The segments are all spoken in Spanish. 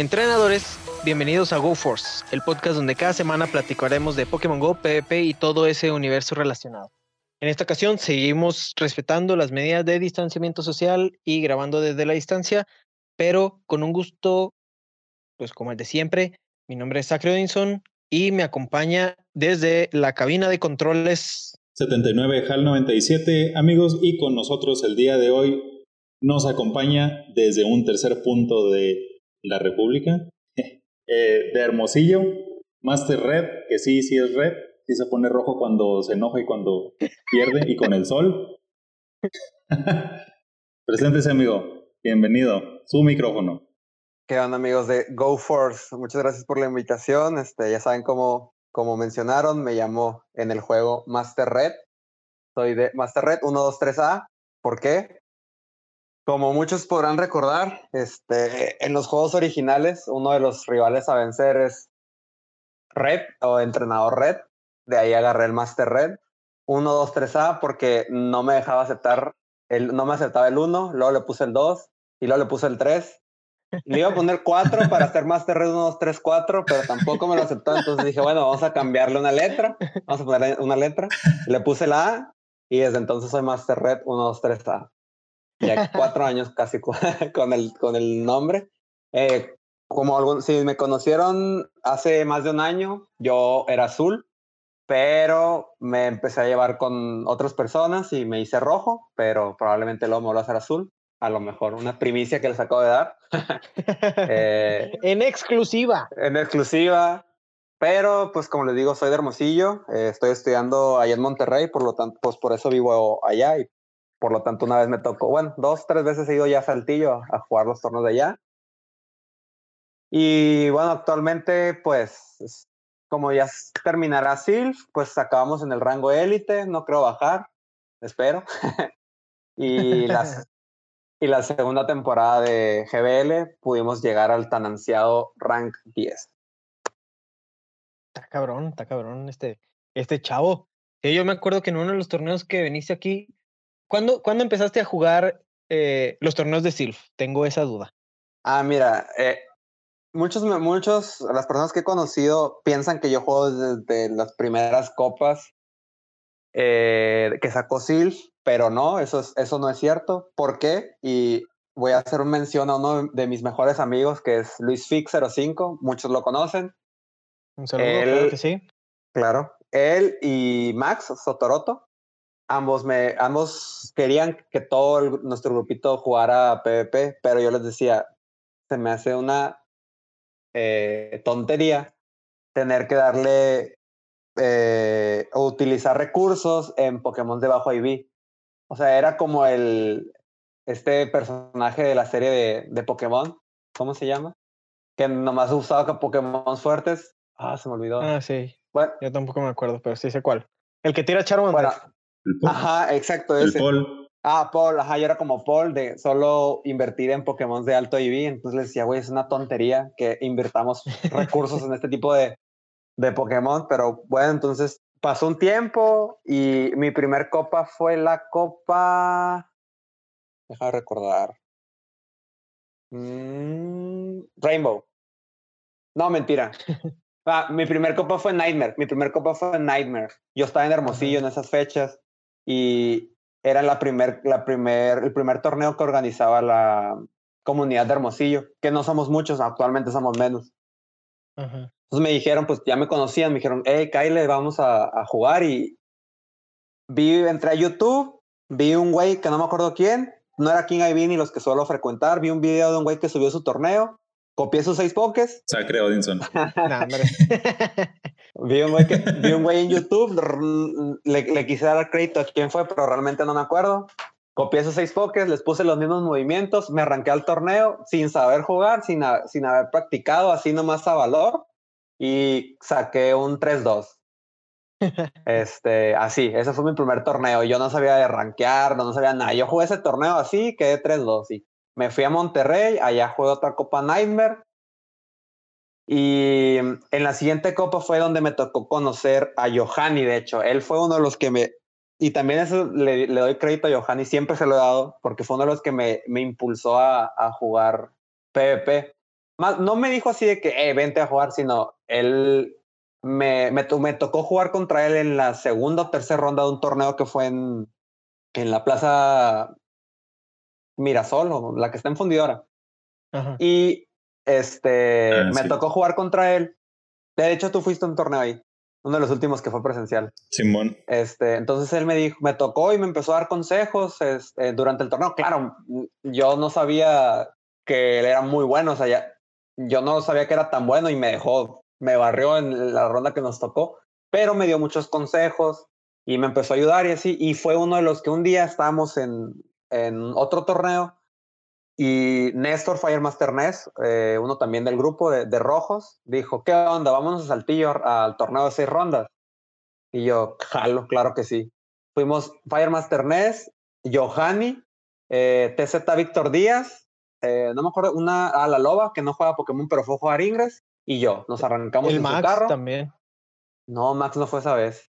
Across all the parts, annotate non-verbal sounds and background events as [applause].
Entrenadores, bienvenidos a GoForce, el podcast donde cada semana platicaremos de Pokémon Go, PvP y todo ese universo relacionado. En esta ocasión seguimos respetando las medidas de distanciamiento social y grabando desde la distancia, pero con un gusto, pues como el de siempre. Mi nombre es Sacre Odinson y me acompaña desde la cabina de controles 79 HAL 97, amigos, y con nosotros el día de hoy nos acompaña desde un tercer punto de la República, [laughs] eh, de Hermosillo, Master Red, que sí, sí es red, sí se pone rojo cuando se enoja y cuando pierde, y con el sol. [laughs] Preséntese, amigo. Bienvenido. Su micrófono. ¿Qué onda, amigos de GoForce? Muchas gracias por la invitación. Este, ya saben cómo, como mencionaron, me llamo en el juego Master Red. Soy de Master Red 123A. ¿Por qué? Como muchos podrán recordar, este, en los juegos originales, uno de los rivales a vencer es Red o entrenador Red. De ahí agarré el Master Red 123A porque no me dejaba aceptar, el, no me aceptaba el 1, luego le puse el 2 y luego le puse el 3 le iba a poner 4 para hacer Master Red 1, 2, 3, 4, pero tampoco me lo aceptó. Entonces dije, bueno, vamos a cambiarle una letra. Vamos a ponerle una letra. Le puse la A y desde entonces soy Master Red 1, 2, 3, A. Ya cuatro años casi [laughs] con el, con el nombre. Eh, como algún, si me conocieron hace más de un año, yo era azul, pero me empecé a llevar con otras personas y me hice rojo, pero probablemente luego me voy a hacer azul a lo mejor una primicia que les acabo de dar. [laughs] eh, en exclusiva. En exclusiva. Pero, pues como les digo, soy de Hermosillo. Eh, estoy estudiando allá en Monterrey, por lo tanto, pues por eso vivo allá y por lo tanto una vez me tocó, bueno, dos, tres veces he ido ya a Saltillo a jugar los torneos de allá. Y bueno, actualmente, pues, como ya terminará SILF, pues acabamos en el rango élite, no creo bajar, espero. [laughs] y las, [laughs] y la segunda temporada de GBL pudimos llegar al tan ansiado rank 10. Está cabrón, está cabrón este, este chavo. yo me acuerdo que en uno de los torneos que viniste aquí, ¿cuándo, ¿cuándo empezaste a jugar eh, los torneos de Silf? Tengo esa duda. Ah, mira, eh, muchos, muchos, las personas que he conocido piensan que yo juego desde las primeras copas eh, que sacó Silf, pero no, eso, es, eso no es cierto. ¿Por qué? Y voy a hacer un mención a uno de mis mejores amigos, que es Luis Fix05, muchos lo conocen. Un saludo, claro que sí. Claro. Él y Max Sotoroto, ambos, me, ambos querían que todo nuestro grupito jugara PvP, pero yo les decía, se me hace una eh, tontería tener que darle eh, o utilizar recursos en Pokémon de bajo IV. O sea, era como el este personaje de la serie de, de Pokémon, ¿cómo se llama? Que nomás usaba Pokémon fuertes. Ah, se me olvidó. Ah, sí. Bueno, yo tampoco me acuerdo, pero sí sé cuál. El que tira Charmander. Ajá, exacto. Ese. El Paul. Ah, Paul, ajá, yo era como Paul de solo invertir en Pokémon de alto IV. Entonces le decía, güey, es una tontería que invirtamos [laughs] recursos en este tipo de, de Pokémon, pero bueno, entonces pasó un tiempo y mi primer copa fue la copa. Deja de recordar. Mm, Rainbow. No, mentira. [laughs] Ah, mi primer copa fue Nightmare. Mi primer copa fue Nightmare. Yo estaba en Hermosillo en esas fechas y era la primer, la primer, el primer torneo que organizaba la comunidad de Hermosillo, que no somos muchos, actualmente somos menos. Ajá. Entonces me dijeron, pues ya me conocían, me dijeron, hey, Kyle, vamos a, a jugar. Y vi, entré a YouTube, vi un güey que no me acuerdo quién, no era King Ivy ni los que suelo frecuentar, vi un video de un güey que subió su torneo, copié sus seis pokés. Sacre Odinson. Vi, un güey que, vi un güey en YouTube, le, le quise dar crédito a quién fue, pero realmente no me acuerdo. Copié esos seis pokés, les puse los mismos movimientos, me arranqué al torneo sin saber jugar, sin, sin haber practicado, así nomás a valor y saqué un 3-2. [laughs] este, así, ese fue mi primer torneo. Yo no sabía de rankear, no, sabía nada. Yo jugué ese torneo así, quedé 3-2. Y me fui a Monterrey, allá jugué otra Copa Nightmare. Y en la siguiente copa fue donde me tocó conocer a Johanny, de hecho. Él fue uno de los que me... Y también eso le, le doy crédito a Johanny, siempre se lo he dado, porque fue uno de los que me, me impulsó a, a jugar PvP no me dijo así de que, eh, vente a jugar, sino él me, me, me, tocó jugar contra él en la segunda o tercera ronda de un torneo que fue en, en la plaza Mirasol, o la que está en Fundidora. Y este, ah, me tocó jugar contra él. De hecho, tú fuiste a un torneo ahí, uno de los últimos que fue presencial. Simón. Este, entonces él me dijo, me tocó y me empezó a dar consejos este, durante el torneo. Claro, yo no sabía que él era muy bueno, o sea, ya, yo no sabía que era tan bueno y me dejó, me barrió en la ronda que nos tocó, pero me dio muchos consejos y me empezó a ayudar y así, y fue uno de los que un día estábamos en, en otro torneo y Néstor Firemaster Ness, eh, uno también del grupo de, de, Rojos, dijo, ¿qué onda? Vámonos a Saltillo al torneo de seis rondas. Y yo, jalo, claro que sí. Fuimos Firemaster Ness, Johanny, eh, TZ Víctor Díaz, eh, no me acuerdo, una a la loba que no juega Pokémon, pero fue a jugar Ingress, y yo. Nos arrancamos el en Max su carro. también. No, Max no fue esa vez.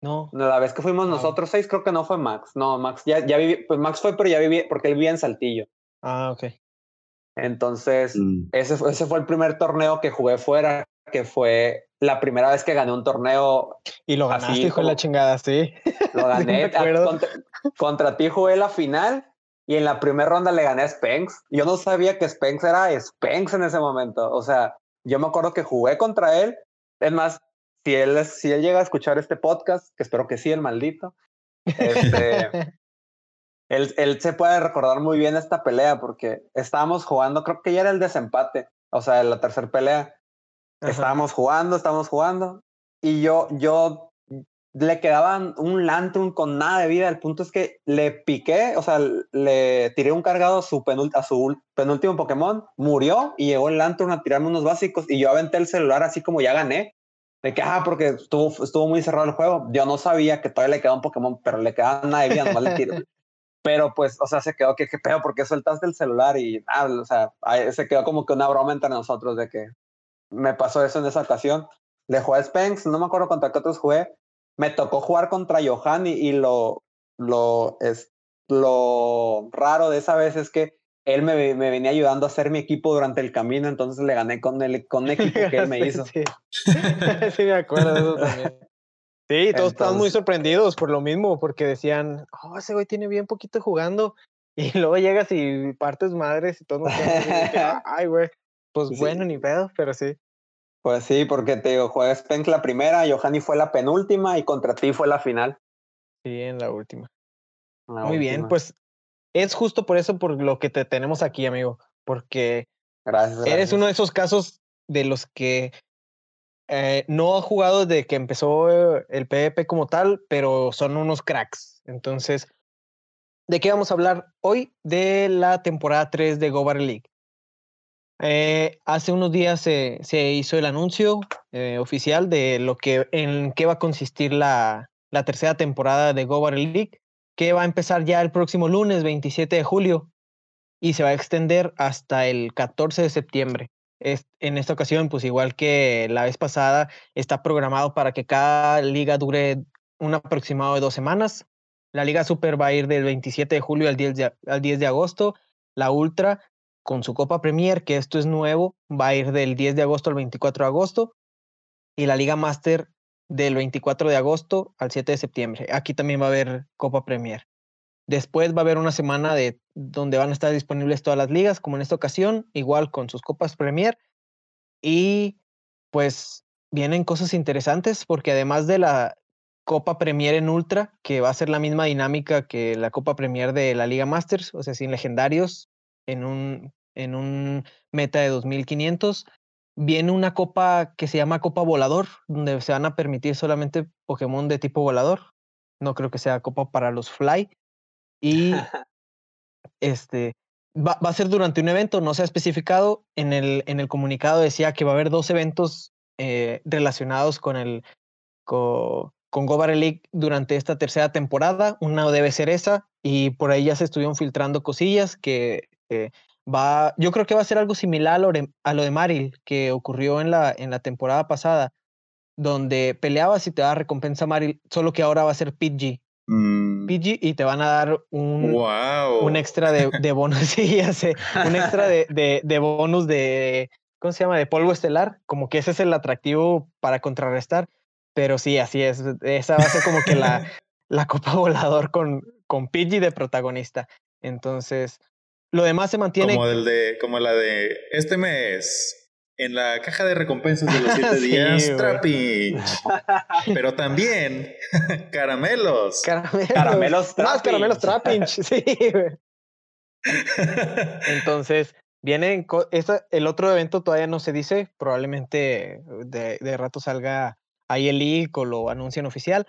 No. La vez que fuimos nosotros seis, creo que no fue Max. No, Max ya, ya viví, pues Max fue, pero ya viví, porque él vivía en Saltillo. Ah, ok. Entonces, Mm. ese, fue, ese fue el primer torneo que jugué fuera, que fue la primera vez que gané un torneo. Y lo Así ganaste, hijo de la chingada, sí. [laughs] Lo Sí, gané. a- acuerdo. contra, contra ti jugué la final y en la primera ronda le gané a Spenx. Yo no sabía que Spenx era Spenx en ese momento. O sea, yo me acuerdo que jugué contra él. Es más, si él, si él llega a escuchar este podcast, que espero que sí, el maldito, [laughs] este, él, él se puede recordar muy bien esta pelea porque estábamos jugando, creo que ya era el desempate, o sea, la tercera pelea. Ajá. Estábamos jugando, estábamos jugando y yo, yo le quedaban un Lantrum con nada de vida. El punto es que le piqué, o sea, le tiré un cargado a su, a su penúltimo Pokémon, murió y llegó el Lantrum a tirarme unos básicos y yo aventé el celular así como ya gané. De que, ah, porque estuvo, estuvo muy cerrado el juego. Yo no sabía que todavía le quedaba un Pokémon, pero le quedaba nada de vida, nomás le tiré. [laughs] Pero pues, o sea, se quedó que qué pedo, porque soltaste el celular y, ah, o sea, se quedó como que una broma entre nosotros de que me pasó eso en esa ocasión. Le jugué a Spenx, no me acuerdo contra qué otros jugué. Me tocó jugar contra Johan y, y lo, lo, es, lo raro de esa vez es que él me, me venía ayudando a hacer mi equipo durante el camino, entonces le gané con el, con equipo que él me [laughs] hizo. Sí, [laughs] sí, me acuerdo de eso también. Sí, todos estaban muy Entonces- sorprendidos por lo mismo, porque decían, oh, ese güey tiene bien poquito jugando. [laughs] Y luego llegas y partes madres y todo. [laughs] Ay, güey. Pues Sí. bueno, ni pedo, pero sí. Pues sí, porque te digo, jugué a Spenx la primera, Johanny fue la penúltima y contra ti fue la final. Sí, en la última. La Muy bien, pues es justo por eso por lo que te tenemos aquí, amigo. Porque Gracias. Eres uno de esos casos de los que eh, no ha jugado desde que empezó el PvP como tal, pero son unos cracks. Entonces, ¿de qué vamos a hablar hoy? De la temporada 3 de Go Battle League. Eh, hace unos días se, se hizo el anuncio eh, oficial de lo que en qué va a consistir la, la tercera temporada de Go Battle League, que va a empezar ya el próximo lunes 27 de julio y se va a extender hasta el 14 de septiembre. Es, en esta ocasión, pues igual que la vez pasada, está programado para que cada liga dure un aproximado de dos semanas. La Liga Super va a ir del 27 de julio al 10 de, al 10 de agosto. La Ultra, con su Copa Premier, que esto es nuevo, va a ir del 10 de agosto al 24 de agosto. Y la Liga Master del 24 de agosto al 7 de septiembre. Aquí también va a haber Copa Premier. Después va a haber una semana de donde van a estar disponibles todas las ligas, como en esta ocasión, igual con sus copas Premier. Y pues vienen cosas interesantes porque además de la Copa Premier en Ultra, que va a ser la misma dinámica que la Copa Premier de la Liga Masters, o sea, sin legendarios en un, en un meta de 2500, viene una copa que se llama Copa Volador, donde se van a permitir solamente Pokémon de tipo volador. No creo que sea copa para los Fly. Y [laughs] este va, va, a ser durante un evento, no se ha especificado. En el, en el comunicado decía que va a haber dos eventos eh, relacionados con el con, con Go League durante esta tercera temporada. Una debe ser esa, y por ahí ya se estuvieron filtrando cosillas que eh, va. Yo creo que va a ser algo similar a lo de, a lo de Maril, que ocurrió en la, en la temporada pasada, donde peleabas y te daba recompensa Maril, solo que ahora va a ser PG. Mm. Pidgey y te van a dar un, wow. un extra de, de bonus. [laughs] sí, ya sé. Un extra de, de, de bonus de. ¿Cómo se llama? De polvo estelar. Como que ese es el atractivo para contrarrestar. Pero sí, así es. Esa va a ser como que la, [laughs] la copa volador con, con Pidgey de protagonista. Entonces, lo demás se mantiene. Como, el de, como la de este mes. En la caja de recompensas de los siete [laughs] Sí, días. Trapinch. [laughs] Pero también [laughs] caramelos. Caramelos. Caramelos Más caramelos Trapinch. Trapinch. Sí. Entonces, viene co- esta- el otro evento todavía no se dice, probablemente de, de rato salga ahí el leak o lo anuncian oficial.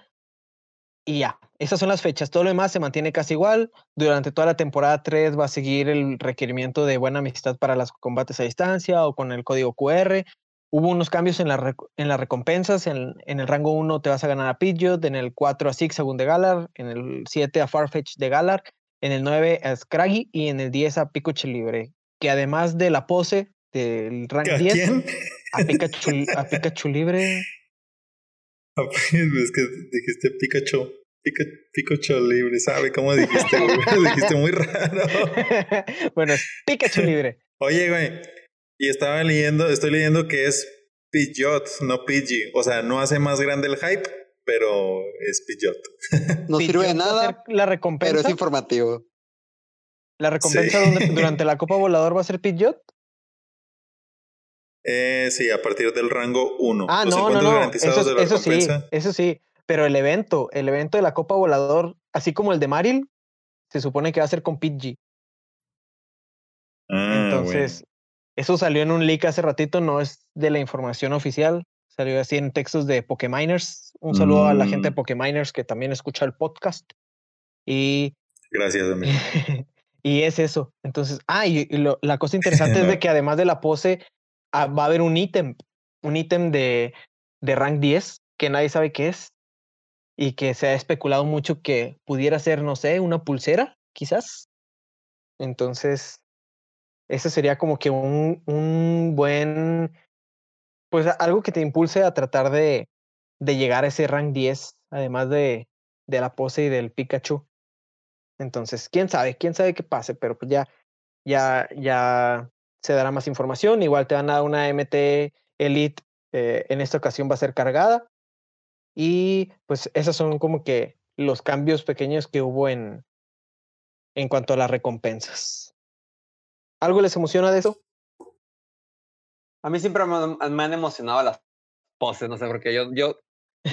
Y ya, esas son las fechas. Todo lo demás se mantiene casi igual. Durante toda la temporada 3 va a seguir el requerimiento de buena amistad para los combates a distancia o con el código QR. Hubo unos cambios en, la en las recompensas. En, en el rango 1 te vas a ganar a Pidgeot, en el 4 a Zigzagoon de Galar, en el 7 a Farfetch de Galar, en el 9 a Scraggy y en el 10 a Pikachu Libre. Que además de la pose del rank ¿A 10, quién? a Pikachu, a Pikachu Libre. [laughs] Es que dijiste Pikachu. Pica, Pikachu libre, ¿sabe cómo dijiste? güey? [laughs] Lo dijiste muy raro. [laughs] bueno, es Pikachu Libre. Oye, güey. Y estaba leyendo, estoy leyendo que es Pidgeot, no Pidgey. O sea, no hace más grande el hype, pero es Pidgeot. [laughs] No sirve de nada, La pero recompensa. es informativo. La recompensa Sí. donde- durante la Copa Volador va a ser Pidgeot. Eh, sí, a partir del rango 1. Ah, Los no, no, no. Eso, de la eso sí, eso sí. Pero el evento, el evento de la Copa Volador, así como el de Maril, se supone que va a ser con Pidgey. Ah, Entonces, eso salió en un leak hace ratito, no es de la información oficial. Salió así en textos de Pokeminers. Un saludo a la gente de Mm. Pokeminers que también escucha el podcast. Y. Gracias, [laughs] amigo. y es eso. Entonces, ah, y, y lo- la cosa interesante es de [laughs] que además de la pose, ah, va a haber un ítem, un ítem de, de rank 10 que nadie sabe qué es y que se ha especulado mucho que pudiera ser, no sé, una pulsera, quizás. Entonces, ese sería como que un, un buen, pues algo que te impulse a tratar de, de llegar a ese rank 10, además de, de la pose y del Pikachu. Entonces, quién sabe, quién sabe qué pase, pero pues ya, ya, ya se dará más información. Igual te dan a una MT Elite, eh, en esta ocasión va a ser cargada. Y pues esos son como que los cambios pequeños que hubo en, en cuanto a las recompensas. ¿Algo les emociona de eso? A mí siempre me, han- me han emocionado las poses, no sé, porque yo, yo,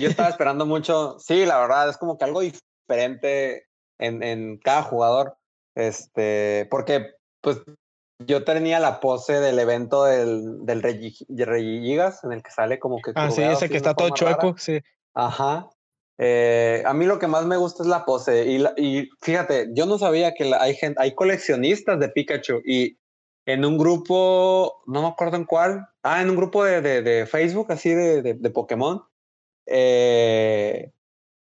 yo estaba [laughs] esperando mucho. Sí, la verdad, es como que algo diferente en, en cada jugador. Este, porque, pues, yo tenía la pose del evento del, del Regi- de Regigigas, en el que sale como que. Ah, sí, ese que está todo chueco, sí. Ajá. Eh, a mí lo que más me gusta es la pose. Y, la- y fíjate, yo no sabía que la- hay gente, hay coleccionistas de Pikachu y en un grupo, no me acuerdo en cuál, ah, en un grupo de, de, de Facebook así de, de, Pokémon. eh,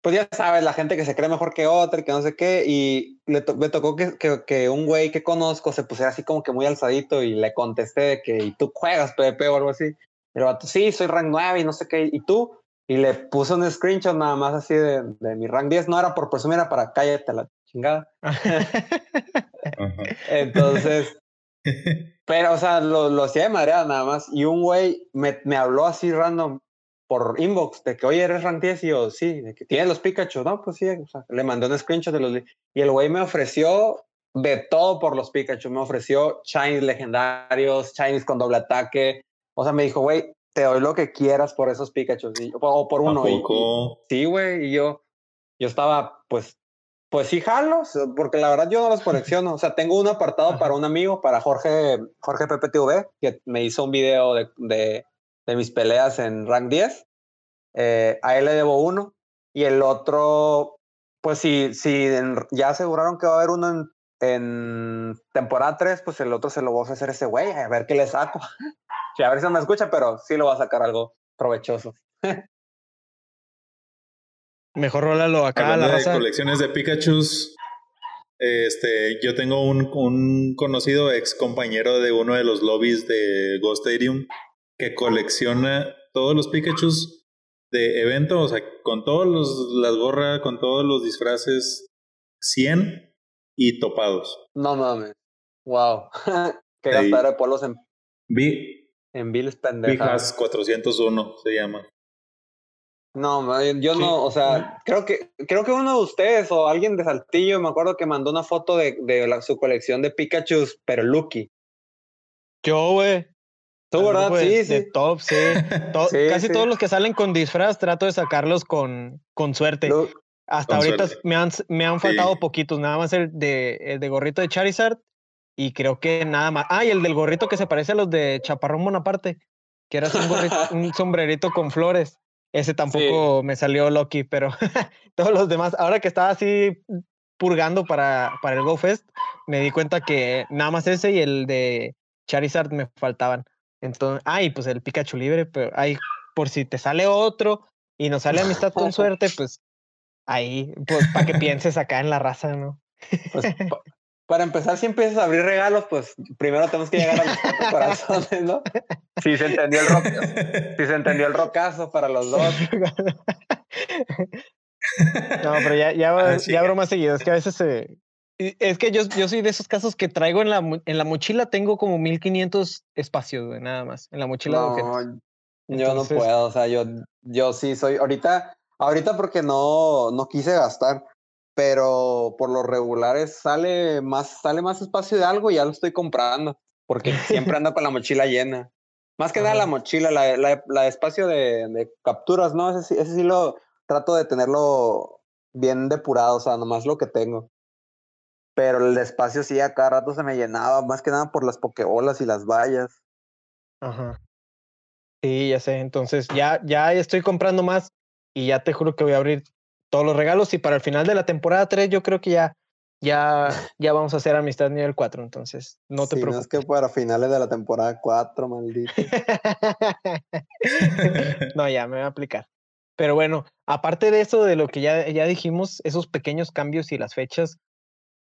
pues ya sabes, la gente que se cree mejor que otra que no sé qué. Y le to- me tocó que, que, que un güey que conozco se pusiera así como que muy alzadito y le contesté de que, ¿y tú juegas PvP o algo así? Y sí, soy rank 9 y no sé qué. ¿Y tú? Y le puso un screenshot nada más así de, de mi rank 10. No era por presumir, era para cállate la chingada. Entonces, [laughs] pero, o sea, lo, lo hacía de madreada nada más. Y un güey me, me habló así random por inbox de que, oye, eres rank 10. Y yo, sí, de que tienes los Pikachu. No, pues sí, o sea, le mandé un screenshot de los. Y el güey me ofreció de todo por los Pikachu. Me ofreció Shinies legendarios, Shinies con doble ataque. O sea, me dijo, güey, te doy lo que quieras por esos Pikachu. Y- o, por ¿A uno. Y- y- poco? Sí, güey, y yo, yo estaba, pues, pues sí jalo, porque la verdad yo no los colecciono. O sea, tengo un apartado Ajá. para un amigo, para Jorge, Jorge PPTV, que me hizo un video de, de, de mis peleas en rank 10. Eh, a él le debo uno. Y el otro, pues si, si en- ya aseguraron que va a haber uno en, en temporada 3, pues el otro se lo voy a ofrecer a ese güey, a ver qué le saco. Sí, a ver si no me escucha, pero sí lo va a sacar algo provechoso. Mejor rólalo acá a la de raza. colecciones de Pikachu, este, yo tengo un, un conocido ex compañero de uno de los lobbies de Ghost Stadium que colecciona todos los Pikachu de evento, o sea, con todas las gorras, con todos los disfraces 100 y topados. No mames. Wow. que gastar de polos en, Vi, en bills Vijas 401 se llama. No, yo no, o sea, creo que creo que uno de ustedes o alguien de Saltillo, me acuerdo que mandó una foto de, de su colección de Pikachu, pero Lucky. Yo, güey. Tú, ¿verdad? sí, sí. top, sí. [laughs] casi todos los que salen con disfraz trato de sacarlos con, con suerte. Hasta ahorita me han, me han faltado poquitos, nada más el de, el de gorrito de Charizard y creo que nada más. Ah, y el del gorrito que se parece a los de Chaparrón Bonaparte, que era un, [laughs] un sombrerito con flores. Ese tampoco me salió Loki, pero [laughs] todos los demás, ahora que estaba así purgando para, para el GoFest, me di cuenta que nada más ese y el de Charizard me faltaban. Entonces, ay, pues el Pikachu libre, pero ay, por si te sale otro y no sale amistad con [laughs] suerte, pues ahí, pues para que pienses acá en la raza, ¿no? Pues, para empezar, si empiezas a abrir regalos, pues primero tenemos que llegar a los [laughs] corazones, ¿no? Si se entendió el rock, si se entendió el rocazo para los dos. No, pero ya, ya, ah, ya abro más seguido. Es que a veces se. Es que yo, yo soy de esos casos que traigo en la, en la mochila, tengo como 1500 espacios, nada más. En la mochila no, de Yo no puedo, o sea, yo, yo sí soy. Ahorita, ahorita porque no, no quise gastar pero por lo regulares sale más, sale más espacio de algo y ya lo estoy comprando, porque siempre [laughs] ando con la mochila llena. Más que nada la mochila, la, la, espacio de, de, capturas, ¿no? Ese, ese sí lo trato de tenerlo bien depurado, o sea, nomás lo que tengo. Pero el espacio sí a cada rato se me llenaba, más que nada por las pokebolas y las vallas. Ajá. Sí, ya sé. Entonces ya, ya estoy comprando más y ya te juro que voy a abrir todos los regalos y para el final de la temporada 3 yo creo que ya, ya, ya vamos a hacer amistad nivel 4, entonces no te preocupes. No es que para finales de la temporada 4, maldito. [laughs] no, ya me voy a aplicar. Pero bueno, aparte de eso, de lo que ya, ya dijimos, esos pequeños cambios y las fechas,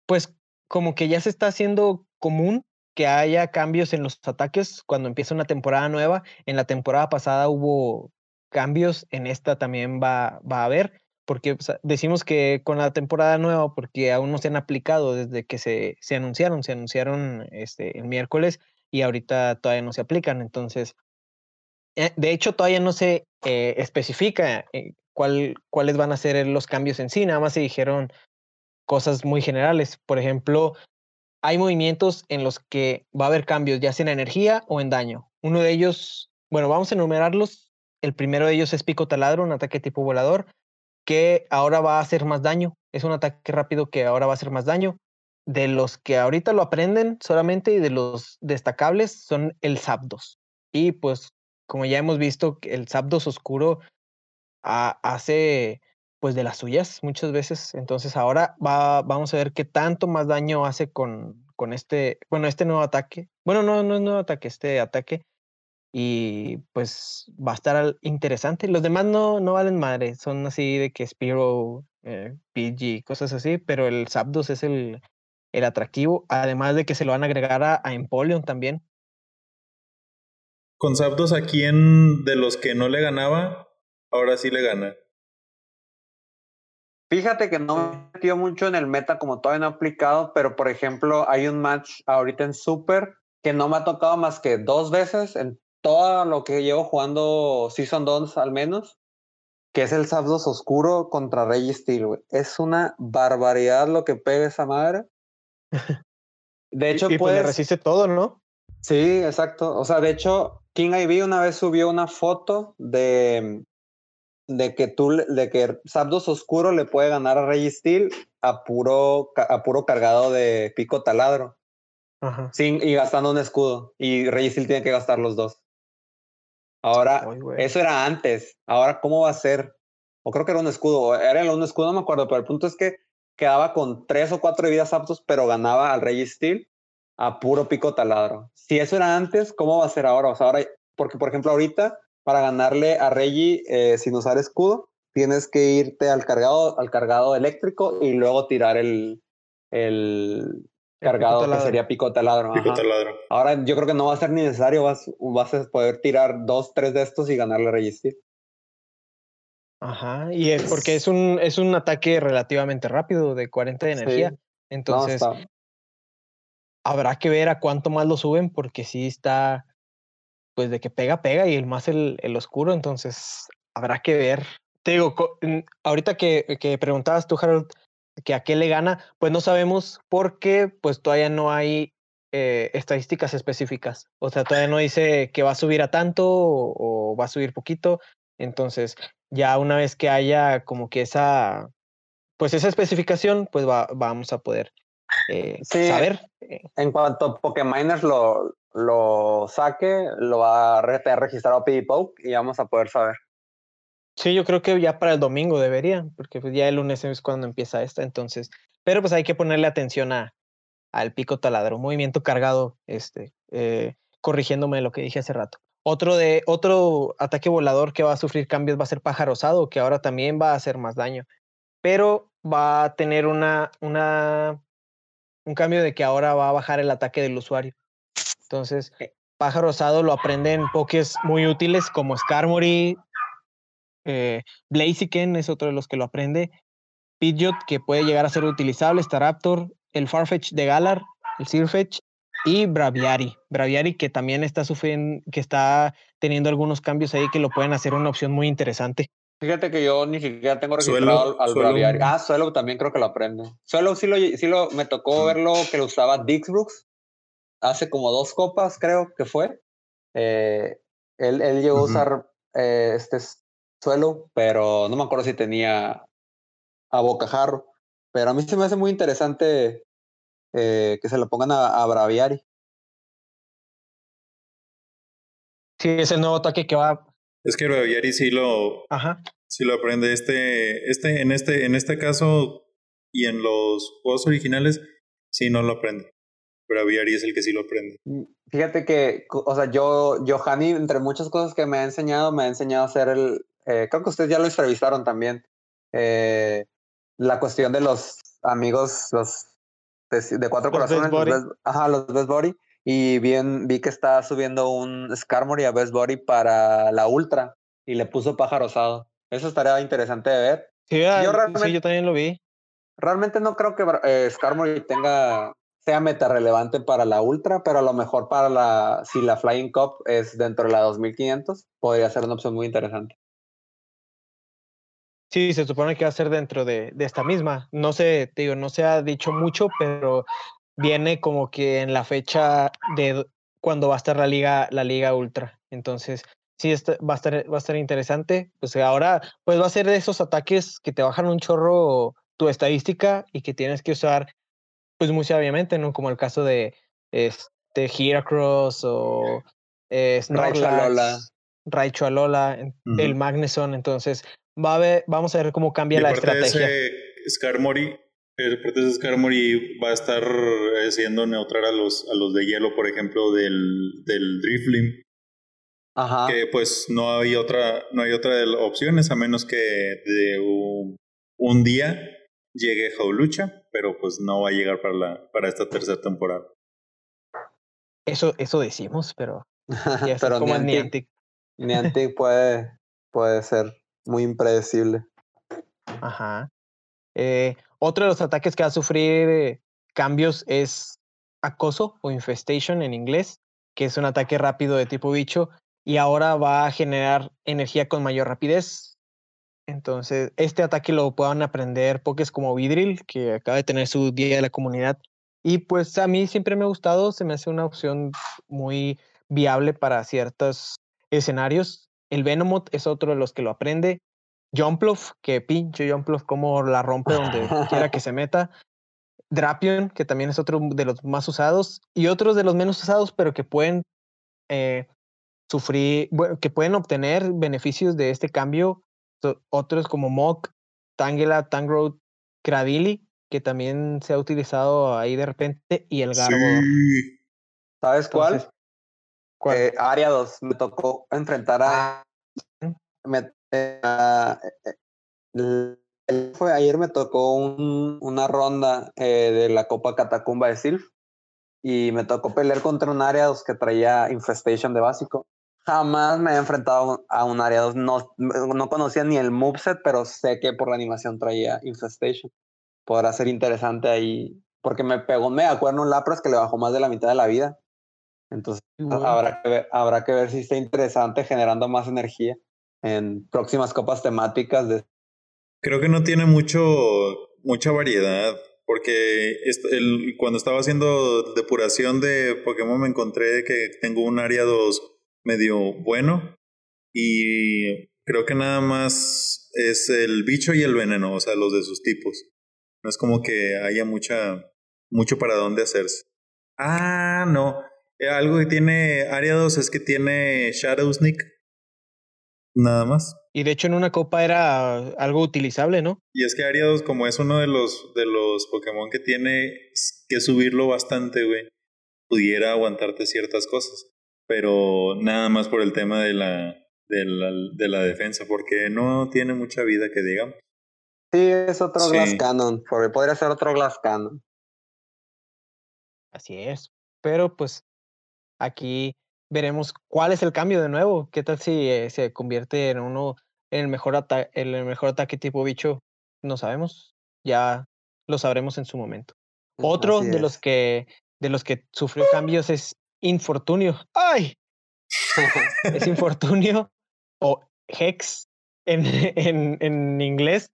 pues como que ya se está haciendo común que haya cambios en los ataques cuando empieza una temporada nueva. En la temporada pasada hubo cambios, en esta también va, va a haber porque decimos que con la temporada nueva, porque aún no se han aplicado desde que se, se anunciaron, se anunciaron este, el miércoles y ahorita todavía no se aplican. Entonces, eh, de hecho, todavía no se eh, especifica eh, cuál, cuáles van a ser los cambios en sí, nada más se dijeron cosas muy generales. Por ejemplo, hay movimientos en los que va a haber cambios, ya sea en energía o en daño. Uno de ellos, bueno, vamos a enumerarlos. El primero de ellos es pico taladro, un ataque tipo volador que ahora va a hacer más daño. Es un ataque rápido que ahora va a hacer más daño. De los que ahorita lo aprenden solamente y de los destacables son el Zapdos. Y pues, como ya hemos visto, el Zapdos oscuro hace pues de las suyas muchas veces. Entonces ahora va, vamos a ver qué tanto más daño hace con, con este, bueno, este nuevo ataque. Bueno, no, no es nuevo ataque, este ataque y pues va a estar interesante. Los demás no, no valen madre, son así de que Spiro, eh, PG, cosas así, pero el Zapdos es el, el atractivo, además de que se lo van a agregar a, a Empoleon también. Con Zapdos a quién de los que no le ganaba, ahora sí le gana. Fíjate que no me he metido mucho en el meta como todavía no he aplicado, pero por ejemplo hay un match ahorita en Super que no me ha tocado más que dos veces en todo lo que llevo jugando Season 2 al menos, que es el Zapdos oscuro contra Rey Steel, Es una barbaridad lo que pega esa madre. [laughs] De hecho, y, pues resiste todo, ¿no? Sí, exacto. O sea, de hecho, King IV una vez subió una foto de, de que tú, de que Zapdos oscuro le puede ganar a Rey Steel a puro, a puro cargado de pico taladro. Sin, y gastando un escudo. Y Rey Steel tiene que gastar los dos. Ahora, eso era antes. Ahora, ¿cómo va a ser? O creo que era un escudo. Era un escudo, no me acuerdo. Pero el punto es que quedaba con tres o cuatro vidas aptos, pero ganaba al Rey Steel a puro pico taladro. Si eso era antes, ¿cómo va a ser ahora? O sea, ahora, porque por ejemplo, ahorita, para ganarle a Reggie eh, sin usar escudo, tienes que irte al cargado, al cargado eléctrico y luego tirar el, el, cargado que sería pico taladro. Ahora yo creo que no va a ser necesario, vas, vas a poder tirar dos, tres de estos y ganarle resistir. Ajá, y es porque es un, es un ataque relativamente rápido de 40 de energía. Entonces, habrá que ver a cuánto más lo suben, porque sí está, pues de que pega, pega, y el más el, el oscuro, entonces habrá que ver. Te digo, ahorita que, que preguntabas tú, Harold, que a qué le gana, pues no sabemos porque pues todavía no hay eh, estadísticas específicas. O sea, todavía no dice que va a subir a tanto o, va a subir poquito. Entonces, ya una vez que haya como que esa, pues esa especificación, pues va, vamos a poder eh, saber. Eh. En cuanto Pokémoners lo, lo saque, lo va a registrar a PDPoke y vamos a poder saber. Sí, yo creo que ya para el domingo debería, porque pues ya el lunes es cuando empieza esta, entonces, pero pues hay que ponerle atención a, al pico taladro, movimiento cargado, este, eh, corrigiéndome lo que dije hace rato. Otro, de, otro ataque volador que va a sufrir cambios va a ser pájaro osado, que ahora también va a hacer más daño, pero va a tener una, una, un cambio de que ahora va a bajar el ataque del usuario. Entonces, pájaro osado lo aprenden pokés muy útiles como Skarmory, eh, Blaziken es otro de los que lo aprende. Pidgeot, que puede llegar a ser utilizable. Staraptor, el Farfetch de Galar, el Sirfetch y Braviary. Braviary que también está sufriendo, que está teniendo algunos cambios ahí que lo pueden hacer una opción muy interesante. Fíjate que yo ni siquiera tengo registrado al, Braviary. Ah, Suelo también creo que lo aprende. Suelo sí lo, sí lo me tocó verlo que lo usaba Dixbrooks hace como dos copas, creo que fue. Eh, él, él llegó a usar eh, este suelo, pero no me acuerdo si tenía a bocajarro. Pero a mí se me hace muy interesante eh, que se lo pongan a, a, Braviari. Sí, es el nuevo ataque que va. Es que Braviari sí lo, Ajá. sí lo aprende. Este, este, en este, en este caso y en los juegos originales, sí no lo aprende. Braviari es el que sí lo aprende. Mm, fíjate que, o sea, yo, Johanny, entre muchas cosas que me ha enseñado, me ha enseñado a hacer el, eh, creo que ustedes ya lo entrevistaron también, eh, la cuestión de los amigos, los de, cuatro corazones, los ajá, los Best Body, y bien vi que está subiendo un Skarmory a Best Body para la Ultra y le puso pájaro rosado. Eso estaría interesante de ver. Sí, yo, ah, yo también lo vi. Realmente no creo que eh, Skarmory tenga sea meta relevante para la Ultra, pero a lo mejor para la si la Flying Cup es dentro de la 2500, podría ser una opción muy interesante. Sí, se supone que va a ser dentro de, de esta misma. No sé, digo, no se ha dicho mucho, pero viene como que en la fecha de cuando va a estar la liga, la liga ultra. Entonces, sí, este, va, a estar, va a estar interesante. Pues ahora, pues va a ser de esos ataques que te bajan un chorro tu estadística y que tienes que usar, pues muy sabiamente, ¿no? Como el caso de este Heracross o eh, Snorlax, Raichu Alola, el Magneson. Entonces, va a ver, vamos a ver cómo cambia la estrategia. De ese el de Skarmory va a estar siendo neutral a los, a los de hielo, por ejemplo, del, del Driflim. Ajá. Que pues no hay otra, no hay otra de las opciones a menos que de un, un día llegue Jaulucha, pero pues no va a llegar para la, para esta tercera temporada. Eso, eso decimos, pero, [laughs] pero como Niantic, Niantic puede, puede ser muy impredecible. Ajá. Eh, otro de los ataques que va a sufrir eh, cambios es acoso o infestation en inglés, que es un ataque rápido de tipo bicho y ahora va a generar energía con mayor rapidez. Entonces, este ataque lo puedan aprender pokés como Vidril, que acaba de tener su día de la comunidad. Y pues a mí siempre me ha gustado, se me hace una opción muy viable para ciertos escenarios. El Venomoth es otro de los que lo aprende. Jumpluff, que pinche Jumpluff, como la rompe donde quiera que [laughs] se meta. Drapion, que también es otro de los más usados. Y otros de los menos usados, pero que pueden eh, sufrir, que pueden obtener beneficios de este cambio. Otros como Mok, Tangela, Tangrowth, Cradily, que también se ha utilizado ahí de repente, y el Garbo. ¿Sabes cuál? Eh, área 2, me tocó enfrentar a... Ah. Me, eh, eh, fue, ayer me tocó un, una ronda de la Copa Catacumba de Silf y me tocó pelear contra un área 2 que traía Infestation de básico. Jamás me he enfrentado a un área 2. No, no conocía ni el moveset, pero sé que por la animación traía Infestation. Podrá ser interesante ahí. Porque me pegó un megacuerno un Lapras que le bajó más de la mitad de la vida. Entonces habrá, que ver, habrá que ver si está interesante generando más energía en próximas copas temáticas. De... Creo que no tiene mucho, mucha variedad. Porque el, cuando estaba haciendo depuración de Pokémon me encontré que tengo un área 2 medio bueno y creo que nada más es el bicho y el veneno, o sea, los de sus tipos. No es como que haya mucha, mucho para dónde hacerse. Ah, no. Eh, algo que tiene Área 2 es que tiene Shadow Sneak. Nada más. Y de hecho en una copa era algo utilizable, ¿no? Y es que 2, como es uno de los, de los Pokémon que tiene que subirlo bastante, güey, pudiera aguantarte ciertas cosas pero nada más por el tema de la, de la, de la defensa, porque no tiene mucha vida que digamos. Sí, es otro Glass Cannon, porque podría ser otro Glass Cannon. Así es, pero pues aquí veremos cuál es el cambio de nuevo. ¿Qué tal si eh, se convierte en uno, en el mejor, en el mejor ataque tipo bicho? No sabemos, ya lo sabremos en su momento. Otro de los que de los que sufrió cambios es infortunio. ¡Ay! es [laughs] infortunio o hex en, [laughs] en, en inglés.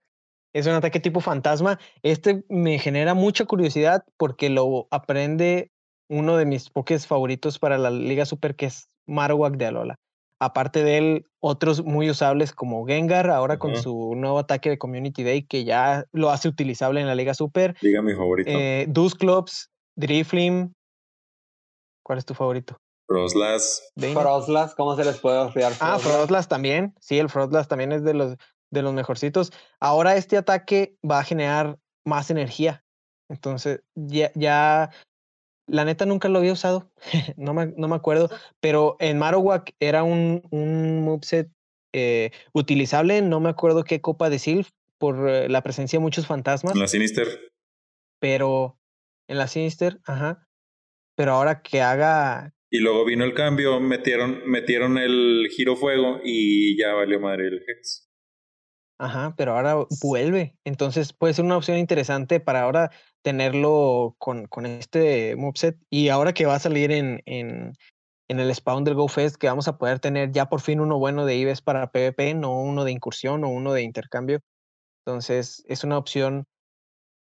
Es un ataque tipo fantasma. Este me genera mucha curiosidad porque lo aprende uno de mis pokés favoritos para la Liga Super, que es Marowak de Alola. Aparte de él, otros muy usables como Gengar, ahora con su nuevo ataque de Community Day, que ya lo hace utilizable en la Liga Super. Liga mi favorito. Eh, Dusclops, Driflim, ¿Cuál es tu favorito? Frostlass. Frostlass, ¿cómo se les puede olvidar? Ah, Frostlass también. Sí, el Frostlass también es de los, de los mejorcitos. Ahora este ataque va a generar más energía. Entonces, ya, ya la neta nunca lo había usado. [laughs] no, me, no me acuerdo. Pero en Marowak era un, un moveset eh, utilizable. No me acuerdo qué copa de Sylph por eh, la presencia de muchos fantasmas. En la Sinister. Pero en la Sinister, ajá pero ahora que haga... Y luego vino el cambio, metieron, metieron el giro fuego y ya valió madre el Hex. Ajá, pero ahora vuelve. Entonces puede ser una opción interesante para ahora tenerlo con, con este moveset. Y ahora que va a salir en, en, en el spawn del GoFest, que vamos a poder tener ya por fin uno bueno de IBES para PvP, no uno de incursión o uno de intercambio. Entonces es una opción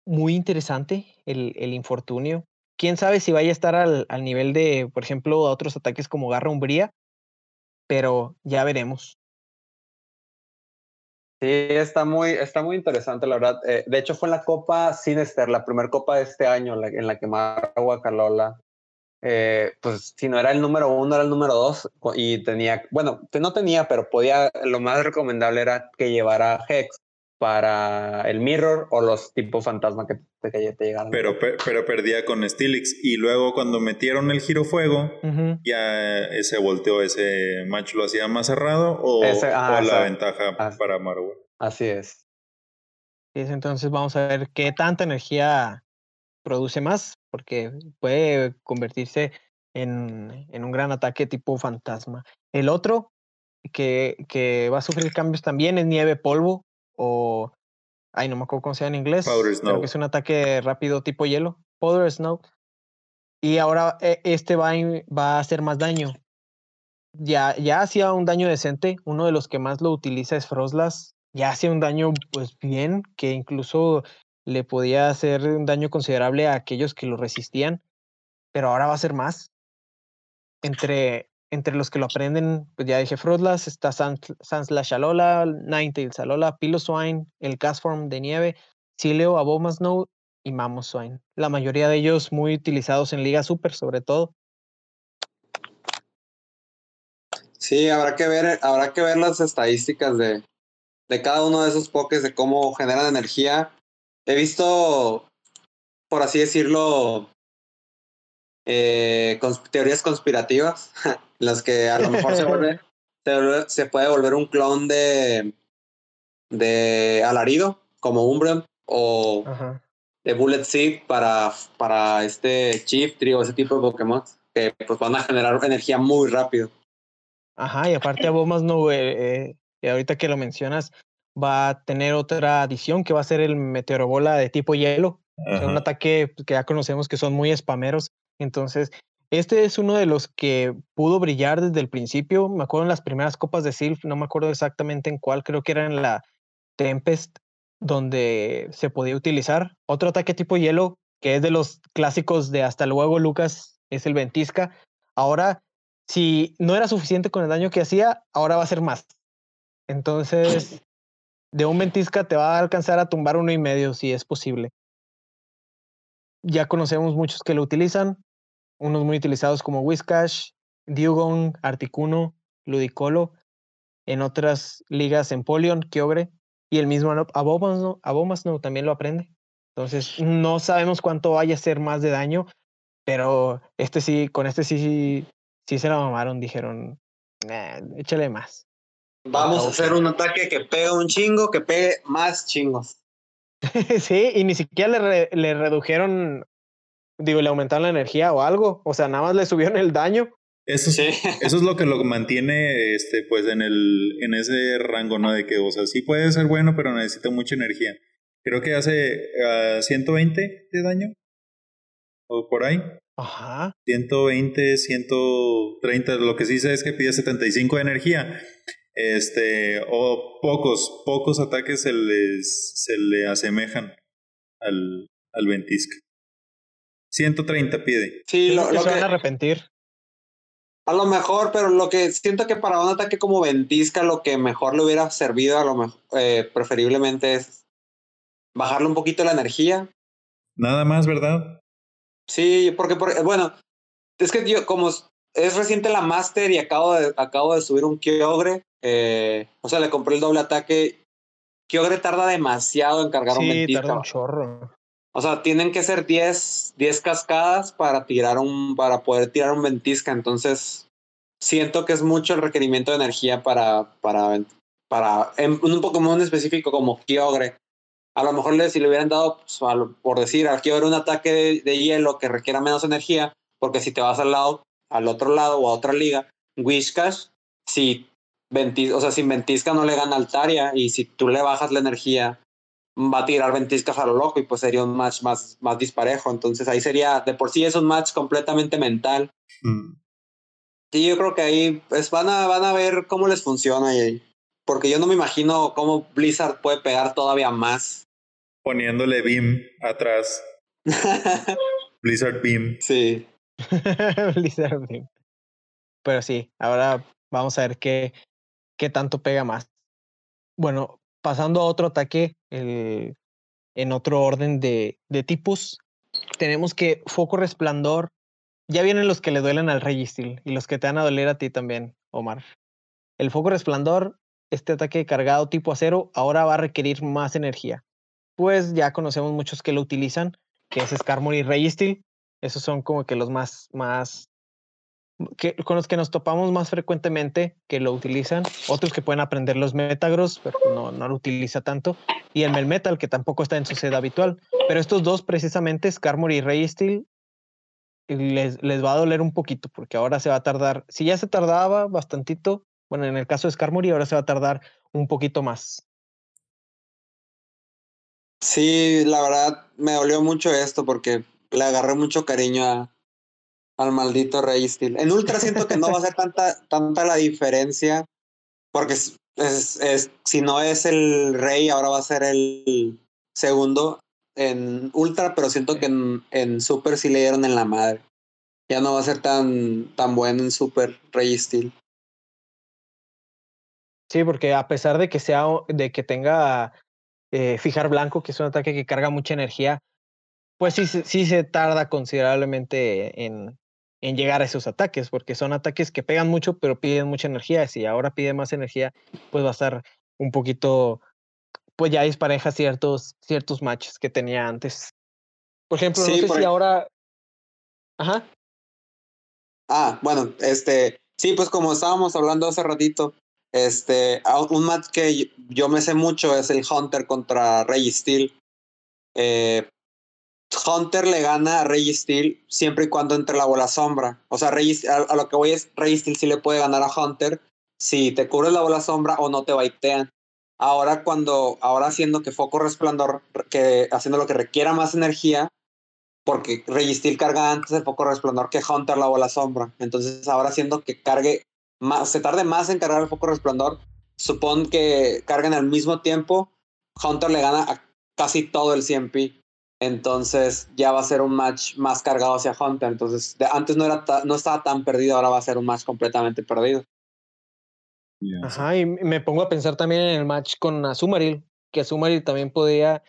muy interesante el, el infortunio quién sabe si vaya a estar al, al nivel de, por ejemplo, otros ataques como Garra Umbría, pero ya veremos. Sí, está muy, está muy interesante, la verdad. Eh, de hecho, fue en la Copa Sinister, la primera Copa de este año, en la que Maragua Calola, eh, pues si no era el número uno, era el número dos, y tenía, bueno, no tenía, pero podía, lo más recomendable era que llevara Hex, para el Mirror o los tipos fantasma que, te, te llegaron. Pero, pero perdía con Stilix. Y luego cuando metieron el giro fuego, ya se volteó ese match, lo hacía más cerrado o, la ventaja para Marvel. Así es. Entonces vamos a ver qué tanta energía produce más, porque puede convertirse en, en un gran ataque tipo fantasma. El otro que, que va a sufrir cambios también es nieve polvo o, ay, no me acuerdo cómo se llama en inglés. Creo que es un ataque rápido tipo hielo. Powder Snow. Y ahora eh, este va, va a hacer más daño. Ya, ya hacía un daño decente. Uno de los que más lo utiliza es Frostlass. Ya hacía un daño, pues bien, que incluso le podía hacer un daño considerable a aquellos que lo resistían. Pero ahora va a ser más. Entre, entre los que lo aprenden, pues ya dije Frostlass, está Sans, Sans Alola, Ninetales Alola, Piloswine, el Castform de nieve, Sileo, Abomasnow y Mamoswine. La mayoría de ellos muy utilizados en Liga Super, sobre todo. Sí, habrá que ver, habrá que ver las estadísticas de, de cada uno de esos pokés, de cómo generan energía. He visto, por así decirlo, eh, teorías conspirativas, [laughs] las que a lo mejor [laughs] se, vuelve, se, puede volver un clon de, de Alarido, como Umbreon, o de Bullet Seed para, para este Chief o ese tipo de Pokémon, que pues van a generar energía muy rápido. Ajá, y aparte Abomas no, eh, eh, ahorita que lo mencionas, va a tener otra adición que va a ser el meteorobola de tipo hielo. un ataque que ya conocemos que son muy spameros. Entonces, este es uno de los que pudo brillar desde el principio. Me acuerdo en las primeras copas de Sylph, no me acuerdo exactamente en cuál, creo que era en la Tempest, donde se podía utilizar. Otro ataque tipo hielo, que es de los clásicos de hasta luego, Lucas, es el Ventisca. Ahora, si no era suficiente con el daño que hacía, ahora va a ser más. Entonces, de un Ventisca te va a alcanzar a tumbar uno y medio si es posible. Ya conocemos muchos que lo utilizan, unos muy utilizados como Whiscash, Dugong, Articuno, Ludicolo, en otras ligas Empoleon, Kyogre, y el mismo Abomas no, también lo aprende. Entonces, no sabemos cuánto vaya a ser más de daño, pero este sí, con este sí, sí, se la mamaron, dijeron, échale más. Vamos a hacer un ataque que pega un chingo, que pegue más chingos. [laughs] sí, y ni siquiera le, le redujeron, digo, le aumentaron la energía o algo. O sea, nada más le subieron el daño. Eso, sí. eso es lo que lo mantiene este, pues, en, el, en ese rango, ¿no? De que, o sea, sí puede ser bueno, pero necesita mucha energía. Creo que hace 120 ah, de daño. O por ahí. Ajá. 120, 130. Lo que sí sé es que pide 75 de energía. Este, o pocos, pocos ataques se, les, se le asemejan al, al ventisca. 130 pide. Sí, lo, que se van a arrepentir. A lo mejor, pero lo que siento que para un ataque como ventisca, lo que mejor le hubiera servido, a lo mejor, eh, preferiblemente es bajarle un poquito la energía. Nada más, ¿verdad? Sí, porque, bueno, es que yo, como es reciente la Master y acabo de, acabo de subir un Kyogre, eh, o sea, le compré el doble ataque. Kyogre tarda demasiado en cargar un ventisca. Tarda un chorro. O sea, tienen que ser 10, 10 cascadas para tirar un, para poder tirar un ventisca. Entonces, siento que es mucho el requerimiento de energía para, para, para en un Pokémon específico como Kyogre. A lo mejor si le hubieran dado, pues, por decir, a Kyogre un ataque de, hielo que requiera menos energía, porque si te vas al lado, al otro lado o a otra liga, Wishcash, si o sea, sin ventisca no le gana Altaria y si tú le bajas la energía va a tirar ventiscas a lo loco y pues sería un match más, más disparejo. Entonces ahí sería, de por sí es un match completamente mental. Mm. Sí, yo creo que ahí pues van a, van a ver cómo les funciona ahí. Porque yo no me imagino cómo Blizzard puede pegar todavía más. Poniéndole Beam atrás. [laughs] Blizzard Beam. Sí. [laughs] Blizzard Beam. Pero sí, ahora vamos a ver qué, qué tanto pega más. Bueno, pasando a otro ataque, en otro orden de, tipos, tenemos que Foco Resplandor. Ya vienen los que le duelen al Registeel y los que te van a doler a ti también, Omar. El Foco Resplandor, este ataque cargado tipo acero, ahora va a requerir más energía. Pues ya conocemos muchos que lo utilizan, que es Skarmory y Registeel. Esos son como que los más, más con los que nos topamos más frecuentemente que lo utilizan, otros que pueden aprender los Metagross, pero no, no lo utiliza tanto, y el Melmetal, que tampoco está en su sede habitual. Pero estos dos, precisamente, Skarmory y Raysteel, les, les va a doler un poquito, porque ahora se va a tardar, si ya se tardaba bastantito, bueno, en el caso de Skarmory, ahora se va a tardar un poquito más. Sí, la verdad me dolió mucho esto porque le agarré mucho cariño a, al maldito Rey Steel. En Ultra siento que no va a ser tanta, tanta la diferencia, porque es, es, si no es el Rey, ahora va a ser el segundo en Ultra, pero siento que en, en Super sí le dieron en la madre. Ya no va a ser tan, tan bueno en Super Rey Steel. Sí, porque a pesar de que sea, de que tenga eh, fijar blanco, que es un ataque que carga mucha energía, pues sí, sí se tarda considerablemente en, en llegar a esos ataques, porque son ataques que pegan mucho, pero piden mucha energía. Si ahora pide más energía, pues va a estar un poquito, pues ya dispareja ciertos, ciertos matches que tenía antes. Por ejemplo, no sé si ahora. Ajá. Ah, bueno, este, sí, pues como estábamos hablando hace ratito, este, un match que yo me sé mucho es el Hunter contra Rey Steel. Eh, Hunter le gana a Registeel siempre y cuando entre la bola sombra. O sea, a, lo que voy es, Registeel sí le puede ganar a Hunter si te cubres la bola sombra o no te baitean. Ahora cuando, ahora haciendo que Foco Resplandor, que haciendo lo que requiera más energía, porque Registeel carga antes el Foco Resplandor que Hunter la bola sombra. Entonces ahora haciendo que cargue más, se tarde más en cargar el Foco Resplandor, supone que carguen al mismo tiempo, Hunter le gana a casi todo el CMP. Entonces ya va a ser un match más cargado hacia Hunter. Entonces antes no, era no estaba tan perdido, ahora va a ser un match completamente perdido. Ajá, y me pongo a pensar también en el match con Azumaril, que Azumaril también podía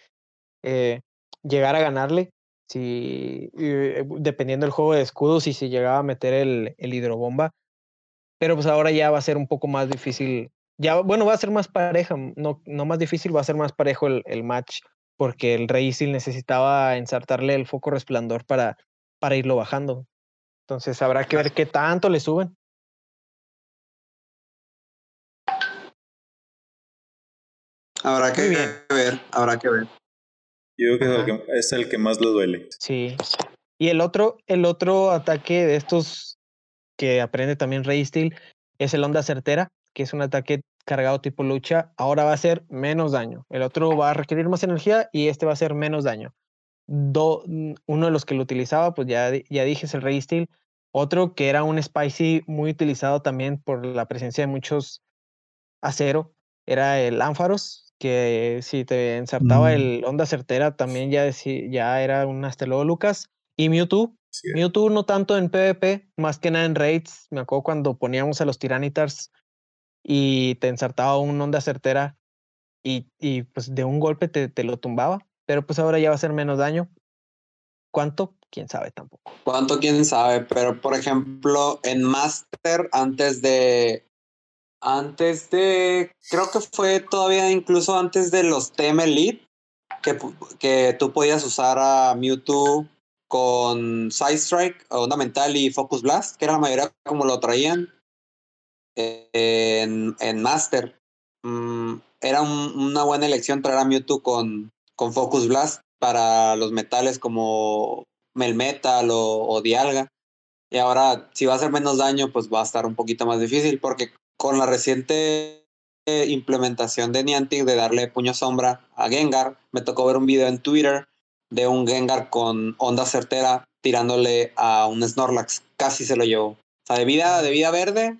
eh, llegar a ganarle si eh, dependiendo del juego de escudos y si llegaba a meter el, el hidrobomba. Pero pues ahora ya va a ser un poco más difícil. Ya, bueno, va a ser más pareja, no, no más difícil, va a ser más parejo el, el match porque el rey Isil necesitaba ensartarle el foco resplandor para, para irlo bajando. Entonces habrá que ver qué tanto le suben. Habrá que ver, habrá que ver. Yo creo que es el que más le duele. Sí. Y el otro, el otro ataque de estos que aprende también Rey Steel es el onda certera, que es un ataque cargado tipo lucha, ahora va a hacer menos daño. El otro va a requerir más energía y este va a hacer menos daño. Uno de los que lo utilizaba, pues ya, ya dije, es el Rey Steel. Otro que era un Spicy muy utilizado también por la presencia de muchos acero, era el Ánfaros, que si te ensartaba mm. el onda certera también ya, ya era un hasta Lucas. Y Mewtwo, Mewtwo no tanto en PvP, más que nada en raids. Me acuerdo cuando poníamos a los Tiranitar's y te ensartaba un onda certera y, y pues de un golpe te, te, lo tumbaba, pero pues ahora ya va a hacer menos daño. ¿Cuánto? Quién sabe tampoco. ¿Cuánto? Quién sabe, pero por ejemplo en Master antes de... Antes de... Creo que fue todavía incluso antes de los TM Elite, que, que tú podías usar a Mewtwo con Side Strike, Onda Mental y Focus Blast, que era la mayoría como lo traían en, Master. Mm, era una buena elección traer a Mewtwo con, con Focus Blast para los metales como Melmetal o, Dialga. Y ahora, si va a hacer menos daño, pues va a estar un poquito más difícil, porque con la reciente implementación de Niantic de darle puño sombra a Gengar, me tocó ver un video en Twitter de un Gengar con onda certera tirándole a un Snorlax. Casi se lo llevó. O sea, de vida, de vida verde,